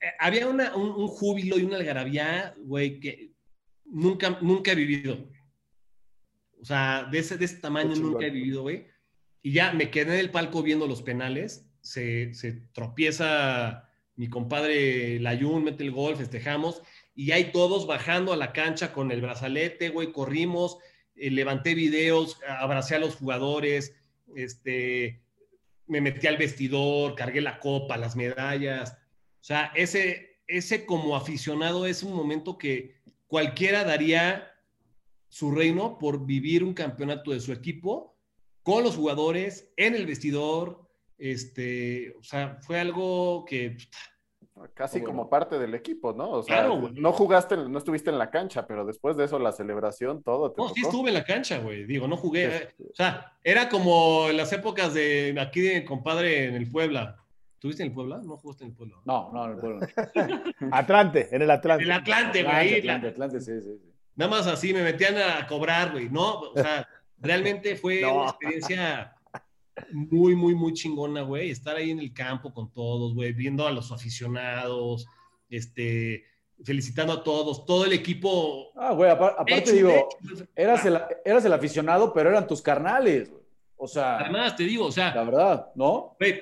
eh, había una- un, un júbilo y una algarabía, güey, que nunca, nunca he vivido. O sea, de ese, de ese tamaño nunca he vivido, güey. Y ya me quedé en el palco viendo los penales. Se, se tropieza mi compadre Layún, mete el gol, festejamos. Y hay todos bajando a la cancha con el brazalete, güey, corrimos, eh, levanté videos, abracé a los jugadores, este, me metí al vestidor, cargué la copa, las medallas. O sea, ese, ese como aficionado es un momento que cualquiera daría su reino por vivir un campeonato de su equipo con los jugadores, en el vestidor. Este, o sea, fue algo que Casi Bueno. como parte del equipo, ¿no? O sea, Claro, güey. no jugaste, no estuviste en la cancha, pero después de eso la celebración, todo te No, sí estuve en la cancha, güey. Digo, no jugué. Sí. eh, O sea, era como en las épocas de aquí de compadre en el Puebla. ¿Tuviste en el Puebla? No jugaste en el Puebla. No, no, no puedo. Atlante, en el Atlante. El Atlante, güey. Atlante, ahí, Atlante, la- Atlante, sí, sí, sí. Nada más así me metían a cobrar, güey. No, o sea, realmente fue No. una experiencia muy, muy, muy chingona, güey. Estar ahí en el campo con todos, güey, viendo a los aficionados, este, felicitando a todos, todo el equipo. Ah, güey, apar- aparte hecho, digo, hecho. eras el, eras el aficionado, pero eran tus carnales, güey. O sea, Además, te digo, o sea, la verdad, ¿no? güey,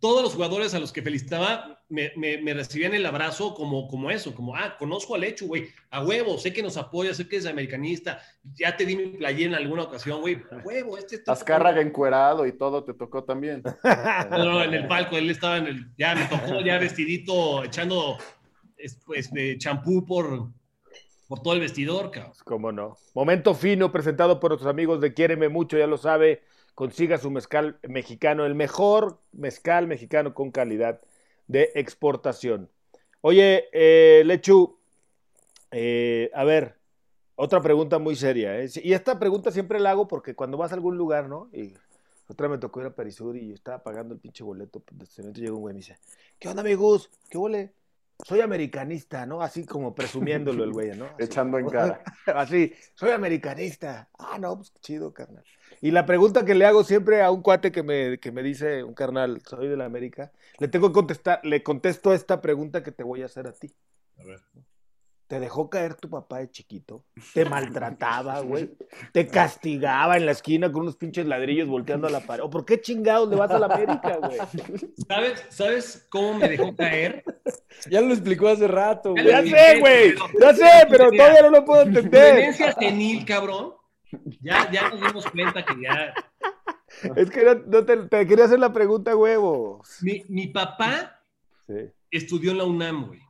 todos los jugadores a los que felicitaba me, me, me, recibían el abrazo como, como eso, como, ah, conozco al hecho, güey, a huevo, sé que nos apoya, sé que es americanista, ya te di mi playera en alguna ocasión, güey, a huevo, este... este Azcárraga encuerado y todo te tocó también. No, no, en el palco, él estaba en el, ya me tocó ya vestidito, echando pues, champú por, por todo el vestidor, cabrón. Cómo no. Momento fino presentado por nuestros amigos de Quiéreme Mucho, ya lo sabe, consiga su mezcal mexicano, el mejor mezcal mexicano con calidad de exportación. Oye, eh, Lechu, eh, a ver, otra pregunta muy seria. ¿eh? Y esta pregunta siempre la hago porque cuando vas a algún lugar, ¿no? Y otra me tocó ir a Perisur y estaba pagando el pinche boleto. Pues, de llegó un güey y me dice, ¿qué onda, amigos? ¿Qué huele? Soy americanista, ¿no? Así como presumiéndolo el güey, ¿no? Echando en cara. Así, soy americanista. Ah, no, pues chido, carnal. Y la pregunta que le hago siempre a un cuate que me, que me dice, un carnal, soy de la América, le tengo que contestar, le contesto esta pregunta que te voy a hacer a ti. A ver. ¿Te dejó caer tu papá de chiquito? ¿Te maltrataba, güey? ¿Te castigaba en la esquina con unos pinches ladrillos volteando a la pared? ¿O por qué chingados le vas a la América, güey? ¿Sabes, ¿Sabes cómo me dejó caer? Ya lo explicó hace rato, güey. Ya sé, güey. Ya sé, pero todavía no lo puedo entender. Demencia senil, cabrón ya, ya nos dimos cuenta que ya. Es que no, te, quería hacer la pregunta, huevo. Mi, mi papá estudió en la UNAM, güey.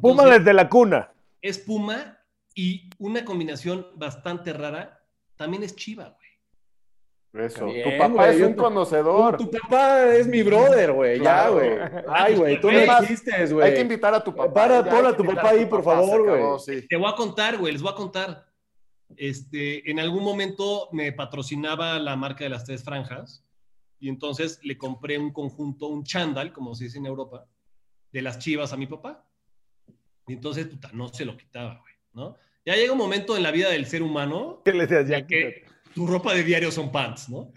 Puma desde la cuna. Es Puma y una combinación bastante rara también es Chiva, güey. Eso. tu papá es un conocedor. Tu, papá es mi brother, güey. Ya, güey. Ay, güey, tú no existes, güey. Hay que invitar a tu papá. Para, pon a tu papá ahí, por favor, güey. Te voy a contar, güey, les voy a contar. Este, en algún momento me patrocinaba la marca de las tres franjas y entonces le compré un conjunto, un chándal, como se dice en Europa, de las chivas a mi papá. Y entonces, puta, no se lo quitaba, güey, ¿no? Ya llega un momento en la vida del ser humano ¿Qué le decías ya? que tu ropa de diario son pants, ¿no?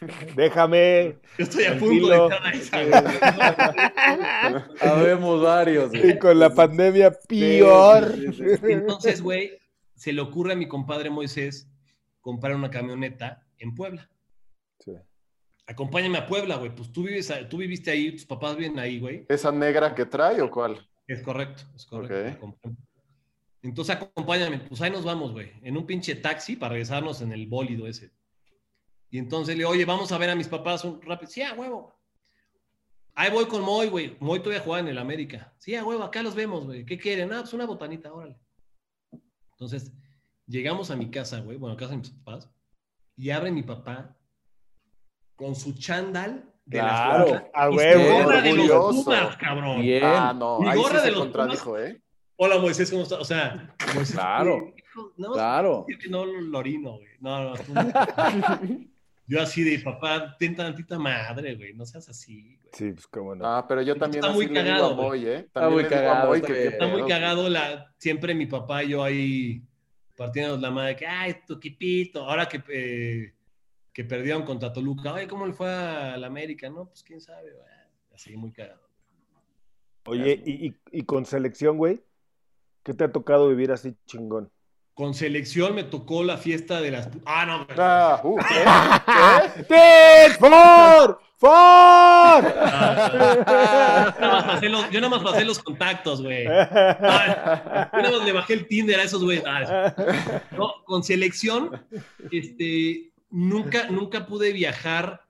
Déjame. Yo estoy a punto de estar ahí. Habemos varios. Y con la pandemia peor. Entonces, güey, se le ocurre a mi compadre Moisés comprar una camioneta en Puebla. Sí. Acompáñame a Puebla, güey. Pues tú, vives, tú viviste ahí, tus papás viven ahí, güey. ¿Esa negra que trae o cuál? Es correcto, es correcto. Entonces acompáñame, pues ahí nos vamos, güey. En un pinche taxi para regresarnos en el bólido ese. Y entonces le oye, vamos a ver a mis papás un rápido. Sí, a huevo. Ahí voy con Moy, güey. Moy todavía juega en el América. Sí, a huevo, acá los vemos, güey. ¿Qué quieren? Ah, pues una botanita, órale. Entonces, llegamos a mi casa, güey, bueno, a casa de mis papás, y abre mi papá con su chándal de claro, las a huevo, gorra de los Pumas, cabrón. Bien. Ah, no, mi gorra sí de los Pumas. ¿eh? Hola, Moisés, ¿cómo estás? O sea, Moisés, claro, no, claro. No lo orino, güey. No, no, Yo así de, papá, ten tantita madre, güey, no seas así, güey. Sí, pues cómo no. Ah, pero yo también está muy cagado, Moy, ¿eh? está muy cagado. está muy cagado la, siempre mi papá y yo ahí partiendo la madre que, ay, tu equipito, ahora que, eh, que perdieron contra Toluca, ay, ¿cómo le fue a la América? No, pues quién sabe, güey. Así muy cagado. Oye, ¿y, y, y con selección, güey? ¿Qué te ha tocado vivir así chingón? Con selección me tocó la fiesta de las. Ah, no. Ah, uh, ¿qué? ¡For! ¡For! yo nada más pasé los contactos, güey. yo nada más le bajé el Tinder a esos güeyes. No, con selección, este, nunca, nunca pude viajar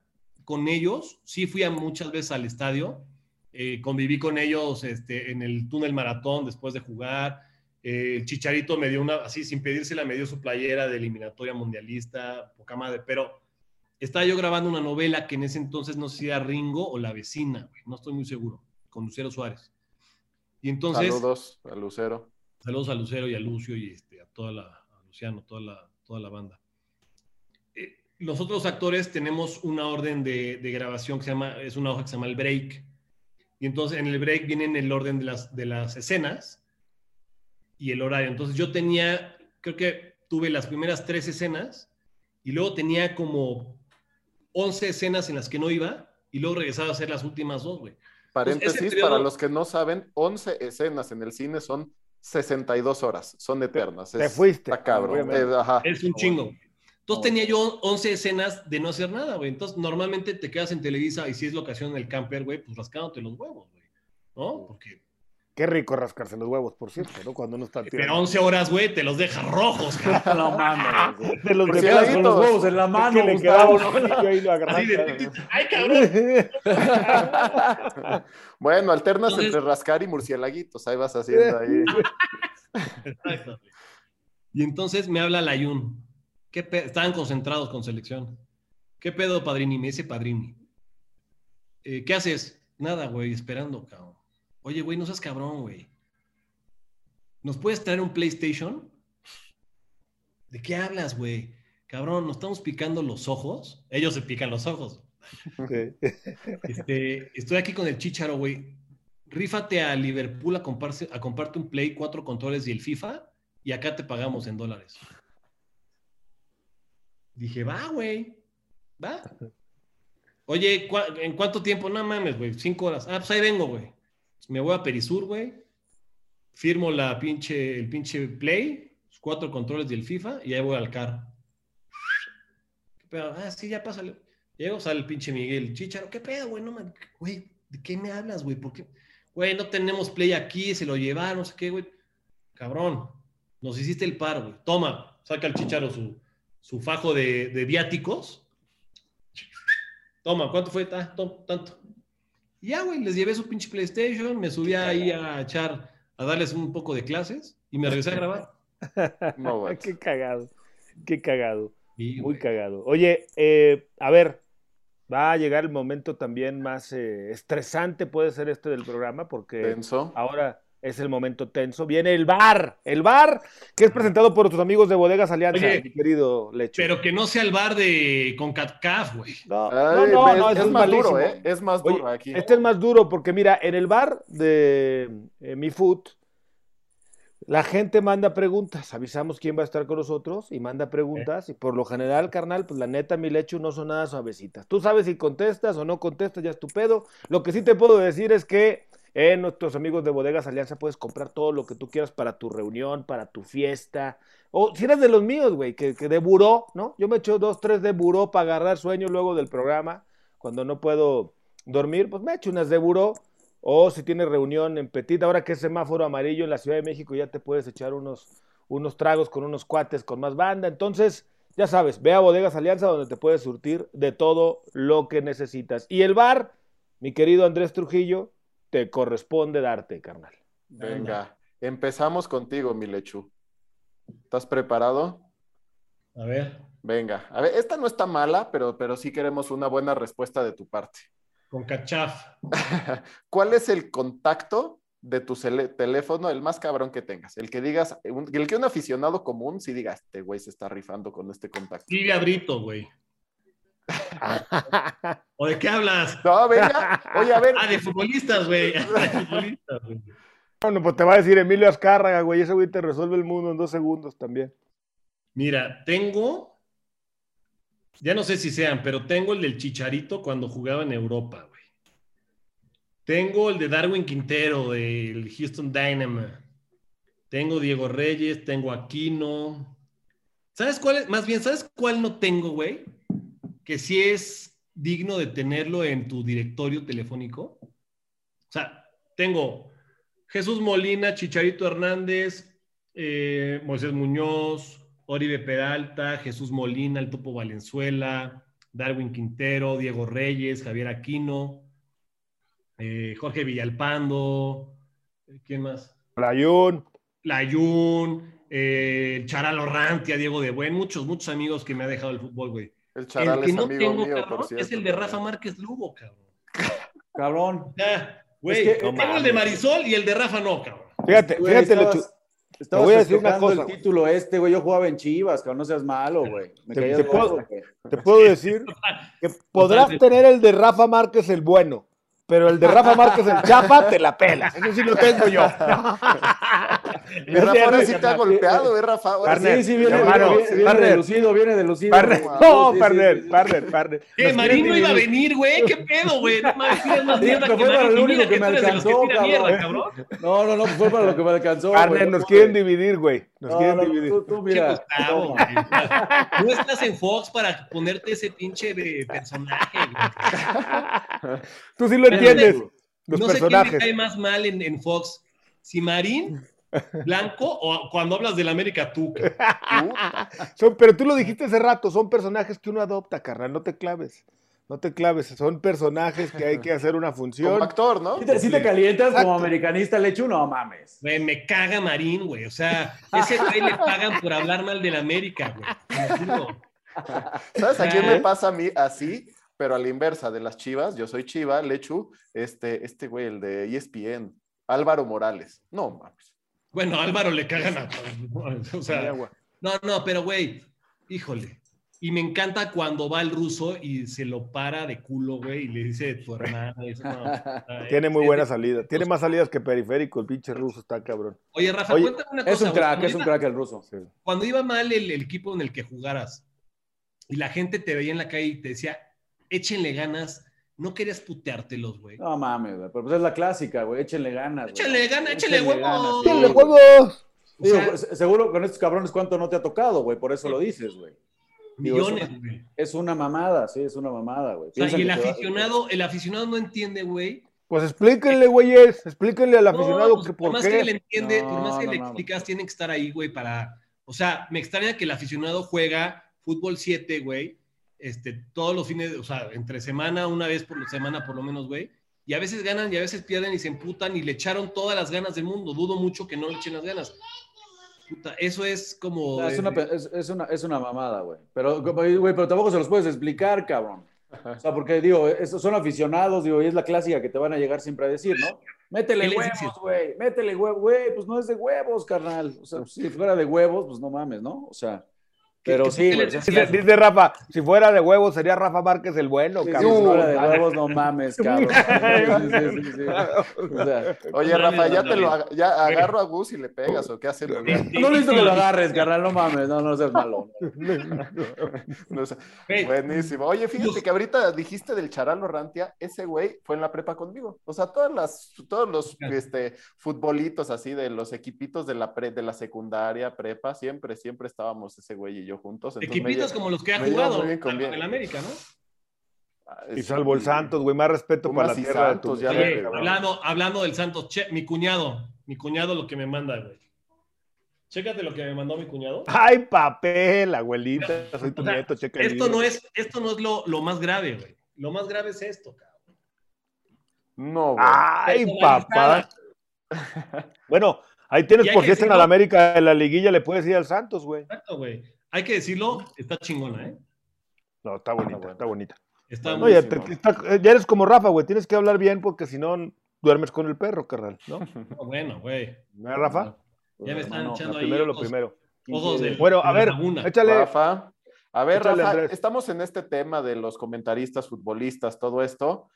con ellos. Sí fui a muchas veces al estadio. Eh, conviví con ellos este, en el túnel maratón después de jugar el Chicharito me dio una, así sin pedírsela, me dio su playera de eliminatoria mundialista, poca madre, pero estaba yo grabando una novela que en ese entonces no sé si era Ringo o La Vecina, no estoy muy seguro, con Lucero Suárez. Y entonces... Saludos a Lucero. Saludos a Lucero y a Lucio y este, a toda la, a Luciano, toda la, toda la banda. Los otros actores tenemos una orden de, de, grabación que se llama, es una hoja que se llama el break. Y entonces en el break vienen el orden de las, de las escenas y el horario. Entonces yo tenía, creo que tuve las primeras tres escenas y luego tenía como 11 escenas en las que no iba y luego regresaba a hacer las últimas dos, güey. Paréntesis, para los que no saben, 11 escenas en el cine son 62 horas, son eternas. Te fuiste. Está cabrón. Es un chingo. Entonces tenía yo 11 escenas de no hacer nada, güey. Entonces normalmente te quedas en Televisa y si es la ocasión en el camper, güey, pues rascándote los huevos, güey. ¿No? Porque Qué rico rascarse los huevos, por cierto, ¿no? Cuando uno está pero tirando. 11 horas, güey, te los deja rojos, cabrón. No mames. los Te de quedas con los huevos en la Es mano, que le quedaba un ojillo ahí lo Así de, agarraba. ay, cabrón. Bueno, alternas Entonces- entre rascar y murciélaguitos. Ahí vas haciendo ahí. Exacto. Y entonces me habla Layun. ¿Qué Estaban concentrados con selección. ¿Qué pedo, Padrini? Me dice Padrini. Eh, ¿Qué haces? Nada, güey, esperando, cabrón. Oye, güey, no seas cabrón, güey. ¿Nos puedes traer un PlayStation? ¿De qué hablas, güey? Cabrón, nos estamos picando los ojos. Ellos se pican los ojos. Ok. Este, estoy aquí con el Chicharo, güey. Rífate a Liverpool a comprarse, a comprarte un Play, cuatro controles y el FIFA, y acá te pagamos en dólares. Dije, va, güey. Va. Oye, ¿cu- ¿en cuánto tiempo? No mames, güey. Cinco horas. Ah, pues ahí vengo, güey. Me voy a Perisur, güey. Firmo la pinche, el pinche Play, cuatro controles y el FIFA, y ahí voy al carro. ¿Qué pedo? Ah, sí, ya pásale. Llego, sale el pinche Miguel Chicharo. ¿Qué pedo, güey? No man, güey, ¿de qué me hablas, güey? ¿Por qué? Güey, no tenemos play aquí, se lo llevaron, no sé qué, güey. Cabrón, nos hiciste el par, güey. Toma, saca el Chicharo su, su fajo de, de viáticos. Toma, ¿cuánto fue? Ah, to- tanto. Y ya, güey, les llevé su pinche PlayStation, me subí ahí a echar, a darles un poco de clases y me regresé a grabar. No, güey. Qué cagado. Qué cagado. Y, Muy cagado. Oye, eh, a ver, va a llegar el momento también más eh, estresante, puede ser este del programa, porque ahora es el momento tenso. Viene el bar, el bar, que es presentado por tus amigos de Bodegas Alianza, Oye, mi querido Lecho. Pero que no sea el bar de CONCACAF, güey. No, no, no, es, más malísimo. duro, ¿eh? Es más Oye, duro aquí. Este es más duro porque mira, en el bar de eh, Mi Food, la gente manda preguntas, avisamos quién va a estar con nosotros y manda preguntas y por lo general, carnal, pues la neta, mi lecho no son nada suavecitas. Tú sabes si contestas o no contestas, ya es tu pedo. Lo que sí te puedo decir es que en nuestros amigos de Bodegas Alianza puedes comprar todo lo que tú quieras para tu reunión, para tu fiesta. O si eres de los míos, güey, que, que de buró, ¿no? Yo me echo dos, tres de buró para agarrar sueño luego del programa. Cuando no puedo dormir, pues me echo unas de buró. O si tienes reunión en Petit, ahora que es semáforo amarillo en la Ciudad de México, ya te puedes echar unos, unos tragos con unos cuates con más banda. Entonces, ya sabes, ve a Bodegas Alianza donde te puedes surtir de todo lo que necesitas. Y el bar, mi querido Andrés Trujillo, te corresponde darte, carnal. Venga, empezamos contigo, mi lechu. ¿Estás preparado? A ver, Venga, a ver, esta no está mala, pero, pero sí queremos una buena respuesta de tu parte. CONCACHAF. ¿Cuál es el contacto de tu teléfono, el más cabrón que tengas? El que digas, un- el que un aficionado común sí diga, este güey se está rifando con este contacto. Silvia Brito, güey. ¿O de qué hablas? No, venga, oye, a ver, Ah, de futbolistas, güey. Bueno, pues te va a decir Emilio Azcárraga, güey, ese güey te resuelve el mundo en dos segundos también. Mira, tengo, ya no sé si sean, pero tengo el del Chicharito cuando jugaba en Europa, güey. Tengo el de Darwin Quintero del Houston Dynamo. Tengo Diego Reyes, tengo Aquino. ¿Sabes cuál es? Más bien, ¿sabes cuál no tengo, güey? Que sí es digno de tenerlo en tu directorio telefónico. O sea, tengo Jesús Molina, Chicharito Hernández, eh, Moisés Muñoz, Oribe Peralta, Jesús Molina, el Topo Valenzuela, Darwin Quintero, Diego Reyes, Javier Aquino, eh, Jorge Villalpando, ¿quién más? Playún. Layún, eh, Charalo Rantia, Diego de Buen, muchos, muchos amigos que me ha dejado el fútbol, güey. El charal el que es no amigo tengo, mío, cabrón, por cierto. es el de Rafa Márquez Lugo, cabrón. Cabrón. Ya, güey, Es que- tengo el de. Marisol y el de Rafa no, cabrón. Fíjate, Güey, fíjate, estabas- Lechu. Estabas voy a decir una festejando cosa, el güey. título este, güey. Yo jugaba en Chivas, cabrón. No seas malo, güey. Me Te- caía te puedo- güey. Te puedo decir que podrás tener el de Rafa Márquez el bueno, pero el de Rafa Márquez, el chapa, te la pelas. Eso sí lo tengo yo. Mi Rafa ahora sí te ha golpeado, ¿eh, Rafa? Ahora Partner, Sí, sí, viene, hermano, viene, viene partner. delucido, viene delucido. Partner, Sí, no, sí, sí, partner, sí. partner, partner. ¿Qué? Marín no iba a venir, güey. ¿Qué pedo, güey? No mames, tienes más Sí, mierda pero que fue para Marín. lo Y mira único que tú me eres de los alcanzó, tira mierda, cabrón. cabrón. No, no, no, pues fue para lo que me alcanzó. Partner, güey. nos No, quieren dividir, güey. Nos No, quieren no, dividir. tú, mira. Gustavo, no, estás en Fox para ponerte ese pinche de personaje, güey. Tú sí lo entiendes. Los no sé quién me cae más mal en, en Fox. Si Marín, Blanco o cuando hablas del América tú. Son, pero tú lo dijiste hace rato, son personajes que uno adopta, carnal, no te claves. No te claves, son personajes que hay que hacer una función. Como actor, ¿no? Si te, calientas Exacto. como americanista, Lechu, no mames. Güey, me caga Marín, güey. O sea, ese güey le pagan por hablar mal del América, güey. ¿Sabes a quién ¿Eh? me pasa a mí así? Pero a la inversa de las chivas, yo soy chiva, Lechu, este, este güey, el de ESPN, Álvaro Morales. No mames. Bueno, a Álvaro le cagan a. O sea, no, no, pero güey, híjole. Y me encanta cuando va el ruso y se lo para de culo, güey, y le dice tu hermana. eso, no, Tiene muy buena salida. Tiene más salidas que periférico. El pinche ruso está cabrón. Oye, Rafa, Oye, cuéntame una cosa. Es un crack, Cuando es un iba- crack el ruso. Cuando iba mal el, el equipo en el que jugaras y la gente te veía en la calle y te decía, échenle ganas, no querías puteártelos, güey. No mames, güey. Pero pues es la clásica, güey. Échenle ganas. Échenle ganas, échenle huevos. ganas, sí, ¡Tiene güey. huevos! O Digo, sea, seguro con estos cabrones cuánto no te ha tocado, güey. Por eso lo dices, güey. Digo, millones, güey. Es una mamada, sí, es una mamada, güey. O sea, y el va- aficionado, el aficionado no entiende, güey. Pues explíquenle, güeyes. Explíquenle al aficionado No, pues, que por por más que le entiende, No, por más que no le explicas, tiene que estar ahí, güey, para. O sea, me extraña que el aficionado juega fútbol 7, güey, este, todos los fines, de- o sea, entre semana, una vez por semana, por lo menos, güey. Y a veces ganan y a veces pierden y se emputan y le echaron todas las ganas del mundo. Dudo mucho que no le echen las ganas. Puta, eso es como. No, es, una, eh, es, es una, es una mamada, güey. Pero, güey, pero tampoco se los puedes explicar, cabrón. O sea, porque, digo, esos son aficionados, digo, y es la clásica que te van a llegar siempre a decir, ¿no? Métele ¿Qué les huevos, güey. Métele huevos, güey. Pues no es de huevos, carnal. O sea, si fuera de huevos, pues no mames, ¿no? O sea, pero sí, ¿qué güey. les o sea, Dice, dice Rafa, si fuera de huevos sería Rafa Márquez el bueno, Sí, cabrón. si fuera de huevos, no mames, cabrón. Sí, sí, sí, sí. O sea, Oye, No, Rafa, ya te lo ya agarro a Gus y le pegas, ¿o qué hacemos? Ya. no necesito que lo agarres, carnal, no mames, no, no seas malo. No sé. Buenísimo. Oye, fíjate que ahorita dijiste del Charalo Rantia, ese güey fue en la prepa conmigo. O sea, todas las, todos los este, futbolitos así de los equipitos de la pre, de la secundaria, prepa, siempre, siempre estábamos ese güey y yo juntos. Me Equipitos como los que ha jugado con bien. en América, ¿no? Ah, Y salvo el Santos, güey, más respeto para la tierra Santos, de tu Oye, hablando, hablando del Santos, che, mi cuñado, mi cuñado lo que me manda, güey. Chécate lo que me mandó mi cuñado. Ay, papel, abuelita, soy tu O sea, nieto, checa el Esto no es, esto no es lo, lo más grave, güey. Lo más grave es esto, cabrón. No, güey. Ay, papá. Bueno, ahí tienes por que si en la América, en la liguilla le puedes ir al Santos, güey. Exacto, güey. Hay que decirlo, está chingona, ¿eh? No, está bonita, bueno. está bonita. Está No, ya, te- te está- ya eres como Rafa, güey, tienes que hablar bien porque si no duermes con el perro, carnal, ¿no? bueno, güey. ¿No es, Rafa? Ya me están Hermano, echando Lo ahí primero, lo primero. ojos del- Bueno, a de ver, laguna. échale. Rafa. A ver, Échale, Rafa, Andrés. estamos en este tema de los comentaristas, futbolistas, todo esto.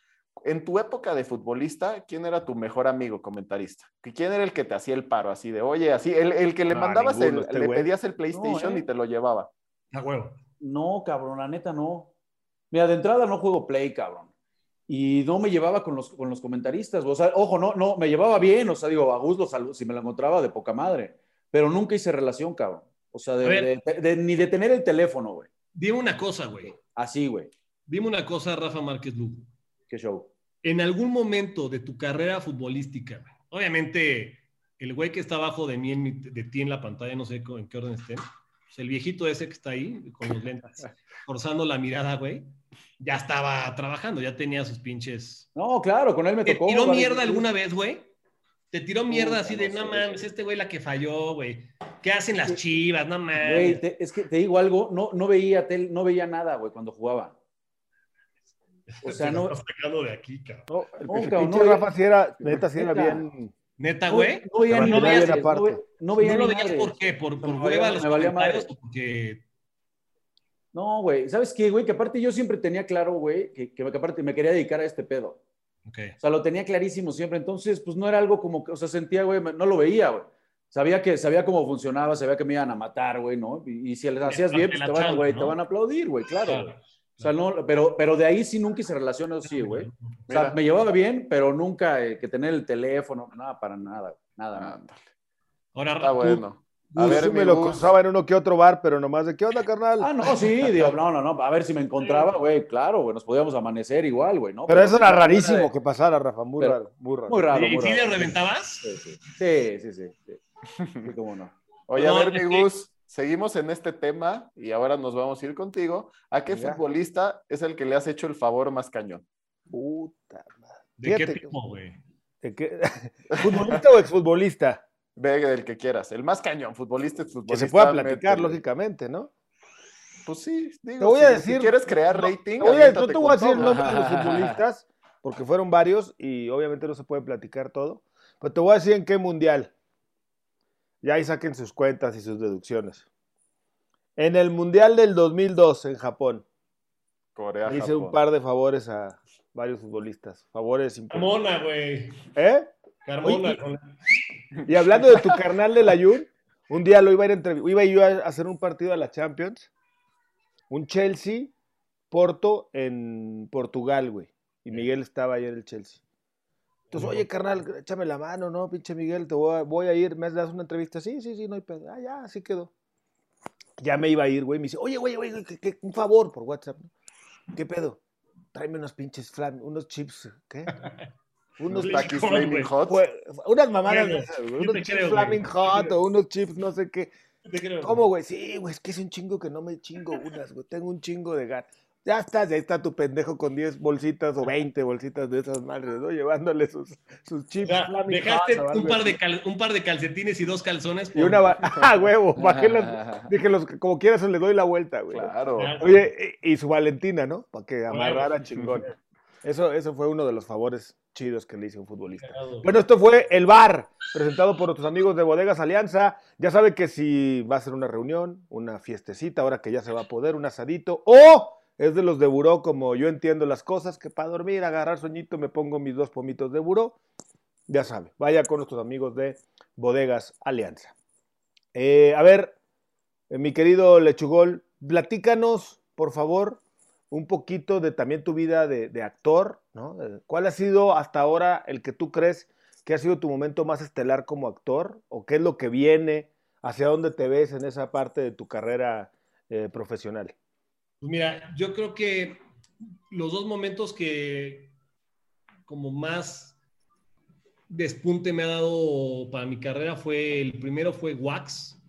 En tu época de futbolista, ¿quién era tu mejor amigo comentarista? ¿Quién era el que te hacía el paro? Así de, oye, así, el, el que le No, mandabas, el- ninguno, este le güey. pedías el PlayStation No, ¿eh? y te lo llevaba. A huevo. No, cabrón, la neta no. Mira, de entrada no juego play, cabrón. Y no me llevaba con los, con los comentaristas. O sea, ojo, no, no, me llevaba bien. O sea, digo, a Gus lo salu- si me lo encontraba de poca madre. Pero nunca hice relación, cabrón. O sea, de- ver. de- de- ni de tener el teléfono, güey. Dime una cosa, güey. Así, güey. Dime una cosa, Rafa Márquez Lugo. Qué show. En algún momento de tu carrera futbolística, obviamente el güey que está abajo de mí, en mi- de ti en la pantalla, no sé en qué orden estén, pues el viejito ese que está ahí con los lentes, forzando la mirada, güey, ya estaba trabajando, ya tenía sus pinches. No, claro, con él me ¿Te tocó. tiró varias mierda alguna vez, güey? ¿Te tiró mierda así de, no sé, mames, este güey la que falló, güey? ¿Qué hacen las chivas? No mames. Güey, te- es que te digo algo, no, no veía tel, no veía nada, güey, cuando jugaba. O sea, no. estás sacando de aquí, cabrón. No, el, No, cabrón, no, Rafa sí era, neta, sí era bien. Neta, No, güey. no veía ni no veías no no veía ¿No lo veías por qué? ¿Por, por Me hueva valía- los me valía comentarios o porque No, güey, ¿sabes qué, güey? Que aparte yo siempre tenía claro, güey, que, que aparte me quería dedicar a este pedo. Okay. O sea, lo tenía clarísimo siempre. Entonces, pues no era algo como que, o sea, sentía, güey, no lo veía, güey. Sabía que sabía cómo funcionaba, sabía que me iban a matar, güey, ¿no? Y, y si les hacías bien, pues te van, güey, te van a aplaudir, güey, claro. Claro. O sea, no, pero, pero de ahí sí nunca se relacionó sí, güey. O sea, me llevaba bien, pero nunca eh, que tener el teléfono, nada, para nada, nada. nada. Ándale, Ahora, Está bueno. A ver, sí me lo cruzaba en uno que otro bar, pero nomás de qué onda, carnal. Ah, no, sí, digo, no, no, no, a ver si me encontraba, güey, claro, güey, nos podíamos amacer igual, güey, ¿no? pero eso era rarísimo de- que pasara, Rafa, muy Pero- raro, muy raro. Muy raro, ¿Y si le reventabas? Sí, sí, sí, sí, sí, sí. Sí, cómo no. Oye, No, a ver, mi que- Gus, seguimos en este tema y ahora nos vamos a ir contigo. ¿A qué futbolista es el que le has hecho el favor más cañón? Puta madre. ¿De qué Fíjate que- tipo, güey? ¿Futbolista o exfutbolista? Ve del que quieras. El más cañón, futbolista, Que futbolista. se pueda platicar, lógicamente, ¿no? Pues sí, digo, Te voy si, a si decir- quieres crear rating, no aviéntate te voy a decir el nombre de los futbolistas, porque fueron varios y obviamente no se puede platicar todo. Pero te voy a decir en qué mundial. Ya ahí saquen sus cuentas y sus deducciones. En el mundial del 2002 en Japón, Corea, hice Japón. un par de favores a varios futbolistas. Favores importantes. Carmona, güey. ¿Eh? Carmona. Oye, Y hablando de tu carnal del Ayun, un día lo iba a ir a entrev- iba yo a hacer un partido a la Champions, un Chelsea Porto en Portugal, güey. Y Miguel estaba ahí en el Chelsea. Entonces, oye, carnal, échame la mano, ¿no? Pinche Miguel, te voy a, voy a ir, ¿me das una entrevista? Sí, sí, sí, no hay pedo. Ah, ya, así quedó. Ya me iba a ir, güey. Me dice, oye, güey, güey, que- que- un favor por WhatsApp. ¿no? ¿Qué pedo? Tráeme unos pinches flam, unos chips, ¿qué? Unos Hot, Flaming. Hot. Unas mamadas unos chips creo. Flaming Hot o unos chips no sé qué. Creo, ¿Cómo, güey? Sí, güey, es que es un chingo que no me chingo unas, güey. Tengo un chingo de ganas. Ya estás, ya está tu pendejo con 10 bolsitas o 20 bolsitas de esas madres, ¿no? Llevándole sus, sus O chips sea, dejaste un par, de cal- un par de calcetines y dos calzones. Y por- una... ba- ¡Ah, huevo! Bajé las... Dije, los, como quieras le doy la vuelta, güey. Claro. Claro. Oye, y, y su Valentina, ¿no? Para que amarrara Huevo. chingón. Eso, eso fue uno de los favores chidos que le hice a un futbolista. Bueno, esto fue El Bar, presentado por nuestros amigos de Bodegas Alianza. Ya sabe que si va a ser una reunión, una fiestecita, ahora que ya se va a poder, un asadito, o es de los de buró, como yo entiendo las cosas, que para dormir, agarrar sueñito, me pongo mis dos pomitos de buró. Ya sabe, vaya con nuestros amigos de Bodegas Alianza. Eh, a ver, eh, mi querido Lechugol, platícanos, por favor, un poquito de también tu vida de, actor. Eh, ¿Cuál ha sido hasta ahora el que tú crees que ha sido tu momento más estelar como actor? ¿O qué es lo que viene? ¿Hacia dónde te ves en esa parte de tu carrera profesional? Pues mira, yo creo que los dos momentos que como más despunte me ha dado para mi carrera fue, el primero fue Wax,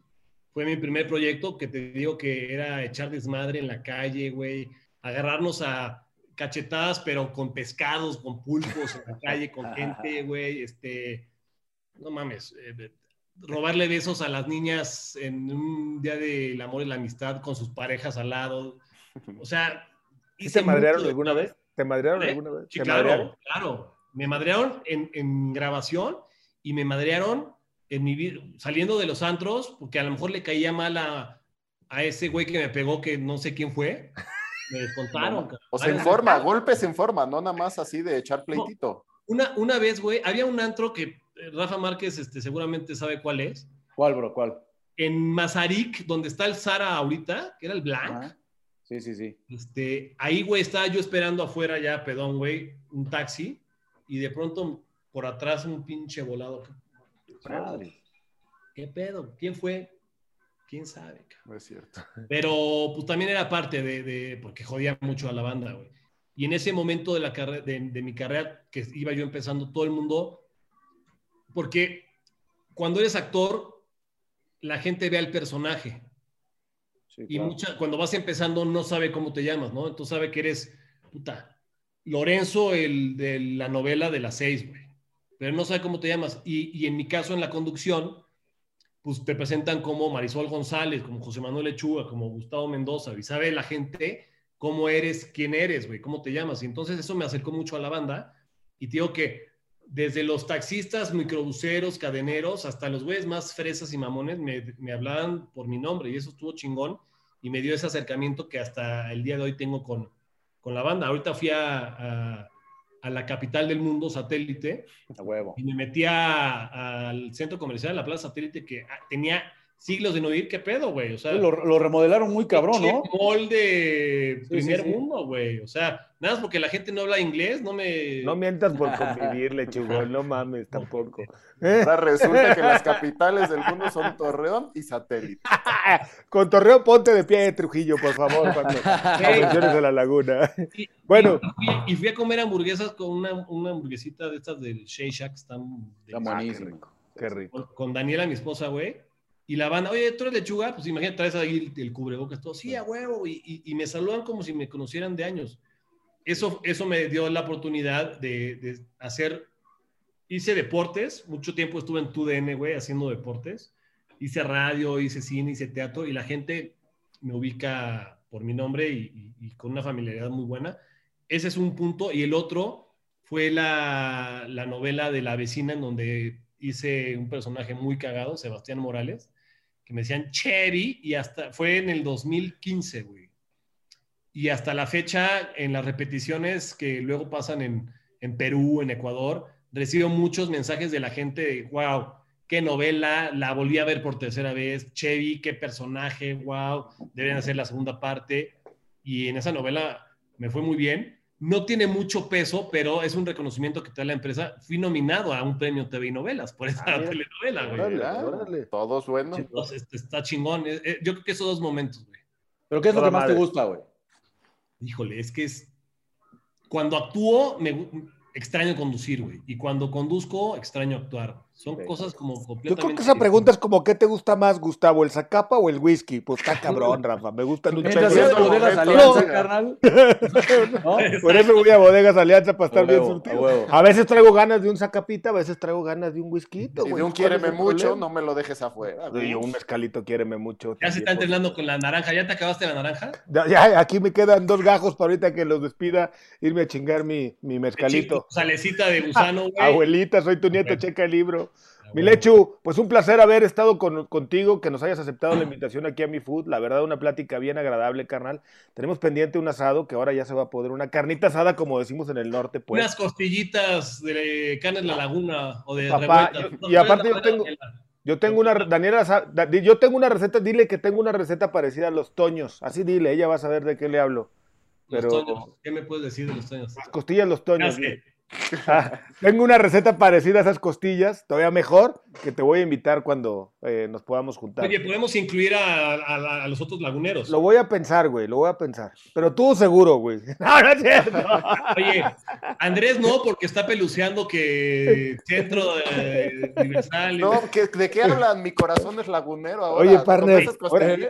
fue mi primer proyecto que te digo que era echar desmadre en la calle, güey, agarrarnos a cachetadas, pero con pescados, con pulpos en la calle, con gente, güey, este, no mames, eh, robarle besos a las niñas en un día del amor y la amistad con sus parejas al lado. O sea, ¿Sí hice ¿Te madrearon mucho- alguna vez? ¿Te madrearon ¿Eh? alguna vez? Sí, ¿Te claro, madrearon? claro. Me madrearon en, en grabación y me madrearon en mi vida, saliendo de los antros, porque a lo mejor le caía mal a, a ese güey que me pegó, que no sé quién fue. Me descontaron. cabrón. O sea, en Varias forma, veces. golpes en forma, no nada más así de echar pleitito. Una, una vez, güey, había un antro que eh, Rafa Márquez este, seguramente sabe cuál es. ¿Cuál, bro? ¿Cuál? En Mazarik, donde está el Sara ahorita, que era el Blanc. Sí, sí, sí. Este, ahí, güey, estaba yo esperando afuera ya, pedón, güey, un taxi, y de pronto por atrás un pinche volado. Madre. ¿Qué pedo? ¿Quién fue? ¿Quién sabe? cabrón? No es cierto. Pero pues también era parte de, de- porque jodía mucho a la banda, güey. Y en ese momento de, la carre- de, de mi carrera, que iba yo empezando, todo el mundo, porque cuando eres actor, la gente ve al personaje. Sí, Y claro. mucha, cuando vas empezando no sabe cómo te llamas, ¿no? Entonces sabe que eres, puta, Lorenzo, el de la novela de las seis, güey. Pero no sabe cómo te llamas. Y, y en mi caso, en la conducción, pues te presentan como Marisol González, como José Manuel Lechuga, como Gustavo Mendoza. Y sabe la gente cómo eres, quién eres, güey, cómo te llamas. Y entonces eso me acercó mucho a la banda. Y te digo que desde los taxistas, microbuseros, cadeneros, hasta los güeyes más fresas y mamones me, me hablaban por mi nombre y eso estuvo chingón y me dio ese acercamiento que hasta el día de hoy tengo con, con la banda. Ahorita fui a, a, a la capital del mundo, satélite. A huevo. Y me metí al centro comercial, la plaza satélite, que ah, tenía siglos de no ir. ¿Qué pedo, güey? O sea, Lo, lo remodelaron muy cabrón, ¿no? de Sí, primer sí, sí. mundo, güey. O sea, nada más porque la gente no habla inglés, no me. No mientas por convivir, lechugol, no mames tampoco. ¿Eh? Ahora resulta que las capitales del mundo son Torreón y Satélite. Con Torreón, ponte de pie, Trujillo, por favor, cuando menciones a la laguna. Y- Bueno. Y, fui- y fui a comer hamburguesas con una, una hamburguesita de estas del Shake Shack, están Está de- buenísimo. Qué rico. con, con Daniela, mi esposa, güey. Y la banda, oye, ¿tú eres lechuga? Pues imagínate, traes ahí el, cubrebocas, todo. Sí, a huevo. Y, y- me saludan como si me conocieran de años. Eso, eso me dio la oportunidad de, de hacer. Hice deportes. Mucho tiempo estuve en TUDN, güey, haciendo deportes. Hice radio, hice cine, hice teatro. Y la gente me ubica por mi nombre y- y con una familiaridad muy buena. Ese es un punto. Y el otro fue la, la novela de La vecina, en donde hice un personaje muy cagado, Sebastián Morales, me decían Chevy, y hasta fue en el 2015, güey. Y hasta la fecha, en las repeticiones que luego pasan en, en Perú, en Ecuador, recibo muchos mensajes de la gente wow, qué novela, la volví a ver por tercera vez, Chevy, qué personaje, wow, deberían hacer la segunda parte. Y en esa novela me fue muy bien. No tiene mucho peso, pero es un reconocimiento que te da la empresa. Fui nominado a un premio TV y novelas por esta Ah, telenovela, güey. Órale, órale. Todos buenos. Entonces, este, está chingón. Eh, eh, Yo creo que esos dos momentos, güey. ¿Pero qué es lo que más te gusta, güey? Híjole, es que es. Cuando actúo, me extraño conducir, güey. Y cuando conduzco, extraño actuar. Son cosas como Yo completamente. creo que esa pregunta es como, ¿qué te gusta más, Gustavo? ¿El Zacapa o el whisky? Pues está cabrón, Rafa. Me gustan un Mientras chingo. sea de bodegas momento, alianza, no. carnal. ¿No? Por eso voy a Bodegas Alianza para estar bien surtido. a veces traigo ganas de un zacapita, a veces traigo ganas de un whisky. Y de un quiéreme mucho, no me lo dejes afuera. Y un mezcalito quiéreme mucho. Ya se está entrenando con la naranja. ¿Ya te acabaste la naranja? Ya, ya, aquí me quedan dos gajos para ahorita que los despida, irme a chingar mi, mi mezcalito. Salecita de gusano, güey. Abuelita, soy tu nieto, checa el libro. Ah, Mi güey. Lechu, pues un placer haber estado con- contigo, que nos hayas aceptado la invitación aquí a Mi Food. La verdad, una plática bien agradable, carnal. Tenemos pendiente un asado que ahora ya se va a poder, una carnita asada, como decimos en el norte, pues. Unas costillitas de carne en la laguna o de Papá, yo- y aparte yo tengo- Yo tengo una, Daniela, yo tengo una receta, dile que tengo una receta parecida a los toños. Así dile, ella va a saber de qué le hablo. Los Pero toños. ¿Qué me puedes decir de los toños? las costillas, los toños. Ah, tengo una receta parecida a esas costillas, todavía mejor, que te voy a invitar cuando eh, nos podamos juntar. Oye, podemos incluir a, a- a los otros laguneros. Lo voy a pensar, güey, lo voy a pensar. Pero tú seguro, güey. No, no es cierto. Oye, Andrés no, porque está peluceando que centro de, universal. No, ¿qué- ¿de qué hablan? Mi corazón es lagunero ahora. Oye, partner,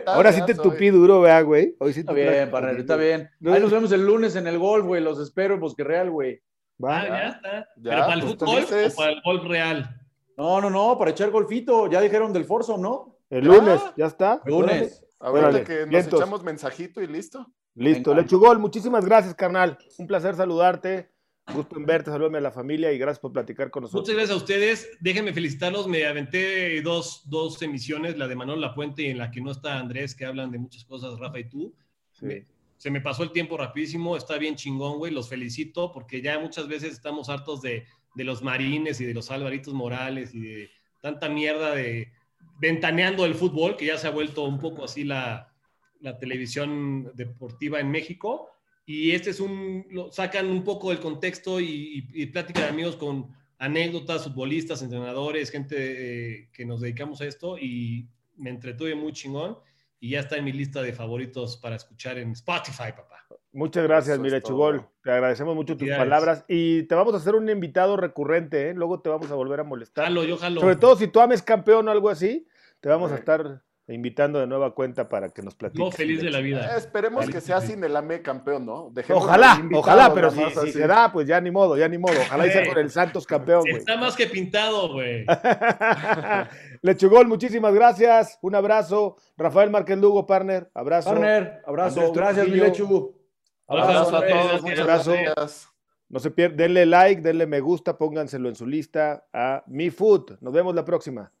ahora, sí te soy- tupí duro, vea, güey. Hoy sí Está bien, partner, está bien. Ahí nos vemos el lunes en el golf, güey. Los espero en Bosque Real, güey. Va. Ah, ya está. Ya, ¿Pero para el pues, tú fútbol dices. o para el golf real? No, no, no, para echar golfito. Ya dijeron del Foursome, ¿no? El lunes, ya está. Lunes. Ahorita que nos vientos. echamos mensajito y listo. Listo, Venga. Lechugol, muchísimas gracias, carnal. Un placer saludarte. Gusto en verte, salúdame a la familia y gracias por platicar con nosotros. Muchas gracias a ustedes. Déjenme felicitarlos. Me aventé dos, dos emisiones, la de Manuel Lapuente y en la que no está Andrés, que hablan de muchas cosas, Rafa y tú. Sí. Me- se me pasó el tiempo rapidísimo. Está bien chingón, güey. Los felicito porque ya muchas veces estamos hartos de, de los marines y de los Alvaritos Morales y de tanta mierda de ventaneando el fútbol, que ya se ha vuelto un poco así la, la televisión deportiva en México. Y este es un, sacan un poco del contexto y, y- amigos con anécdotas, futbolistas, entrenadores, gente eh, que nos dedicamos a esto y me entretuve muy chingón y ya está en mi lista de favoritos para escuchar en Spotify, papá. Muchas gracias, Eso mi es Lechugol. todo. Te agradecemos mucho tus palabras y te vamos a hacer un invitado recurrente, ¿eh? Luego te vamos a volver a molestar. Jalo, yo jalo. Sobre todo si tú ames campeón o algo así, te vamos a estar invitando de nueva cuenta para que nos platiques. Yo feliz de la Eh, vida. esperemos Feliz, que sea sin el AME campeón, ¿no? Dejémoslo Ojalá, invitado, ojalá, pero si, se da, pues ya ni modo, ya ni modo. Ojalá y sea con el Santos campeón, güey. Está más que pintado, güey. Lechugol, muchísimas gracias. Un abrazo. Rafael Márquez Lugo, partner. Abrazo. Partner, abrazo. Andrés Gracias, mi. Lechu. Abrazo, Abrazo a todos, muchas Abrazo. gracias. No se pierdan, denle like, denle me gusta, pónganselo en su lista a Mi Food. Nos vemos la próxima.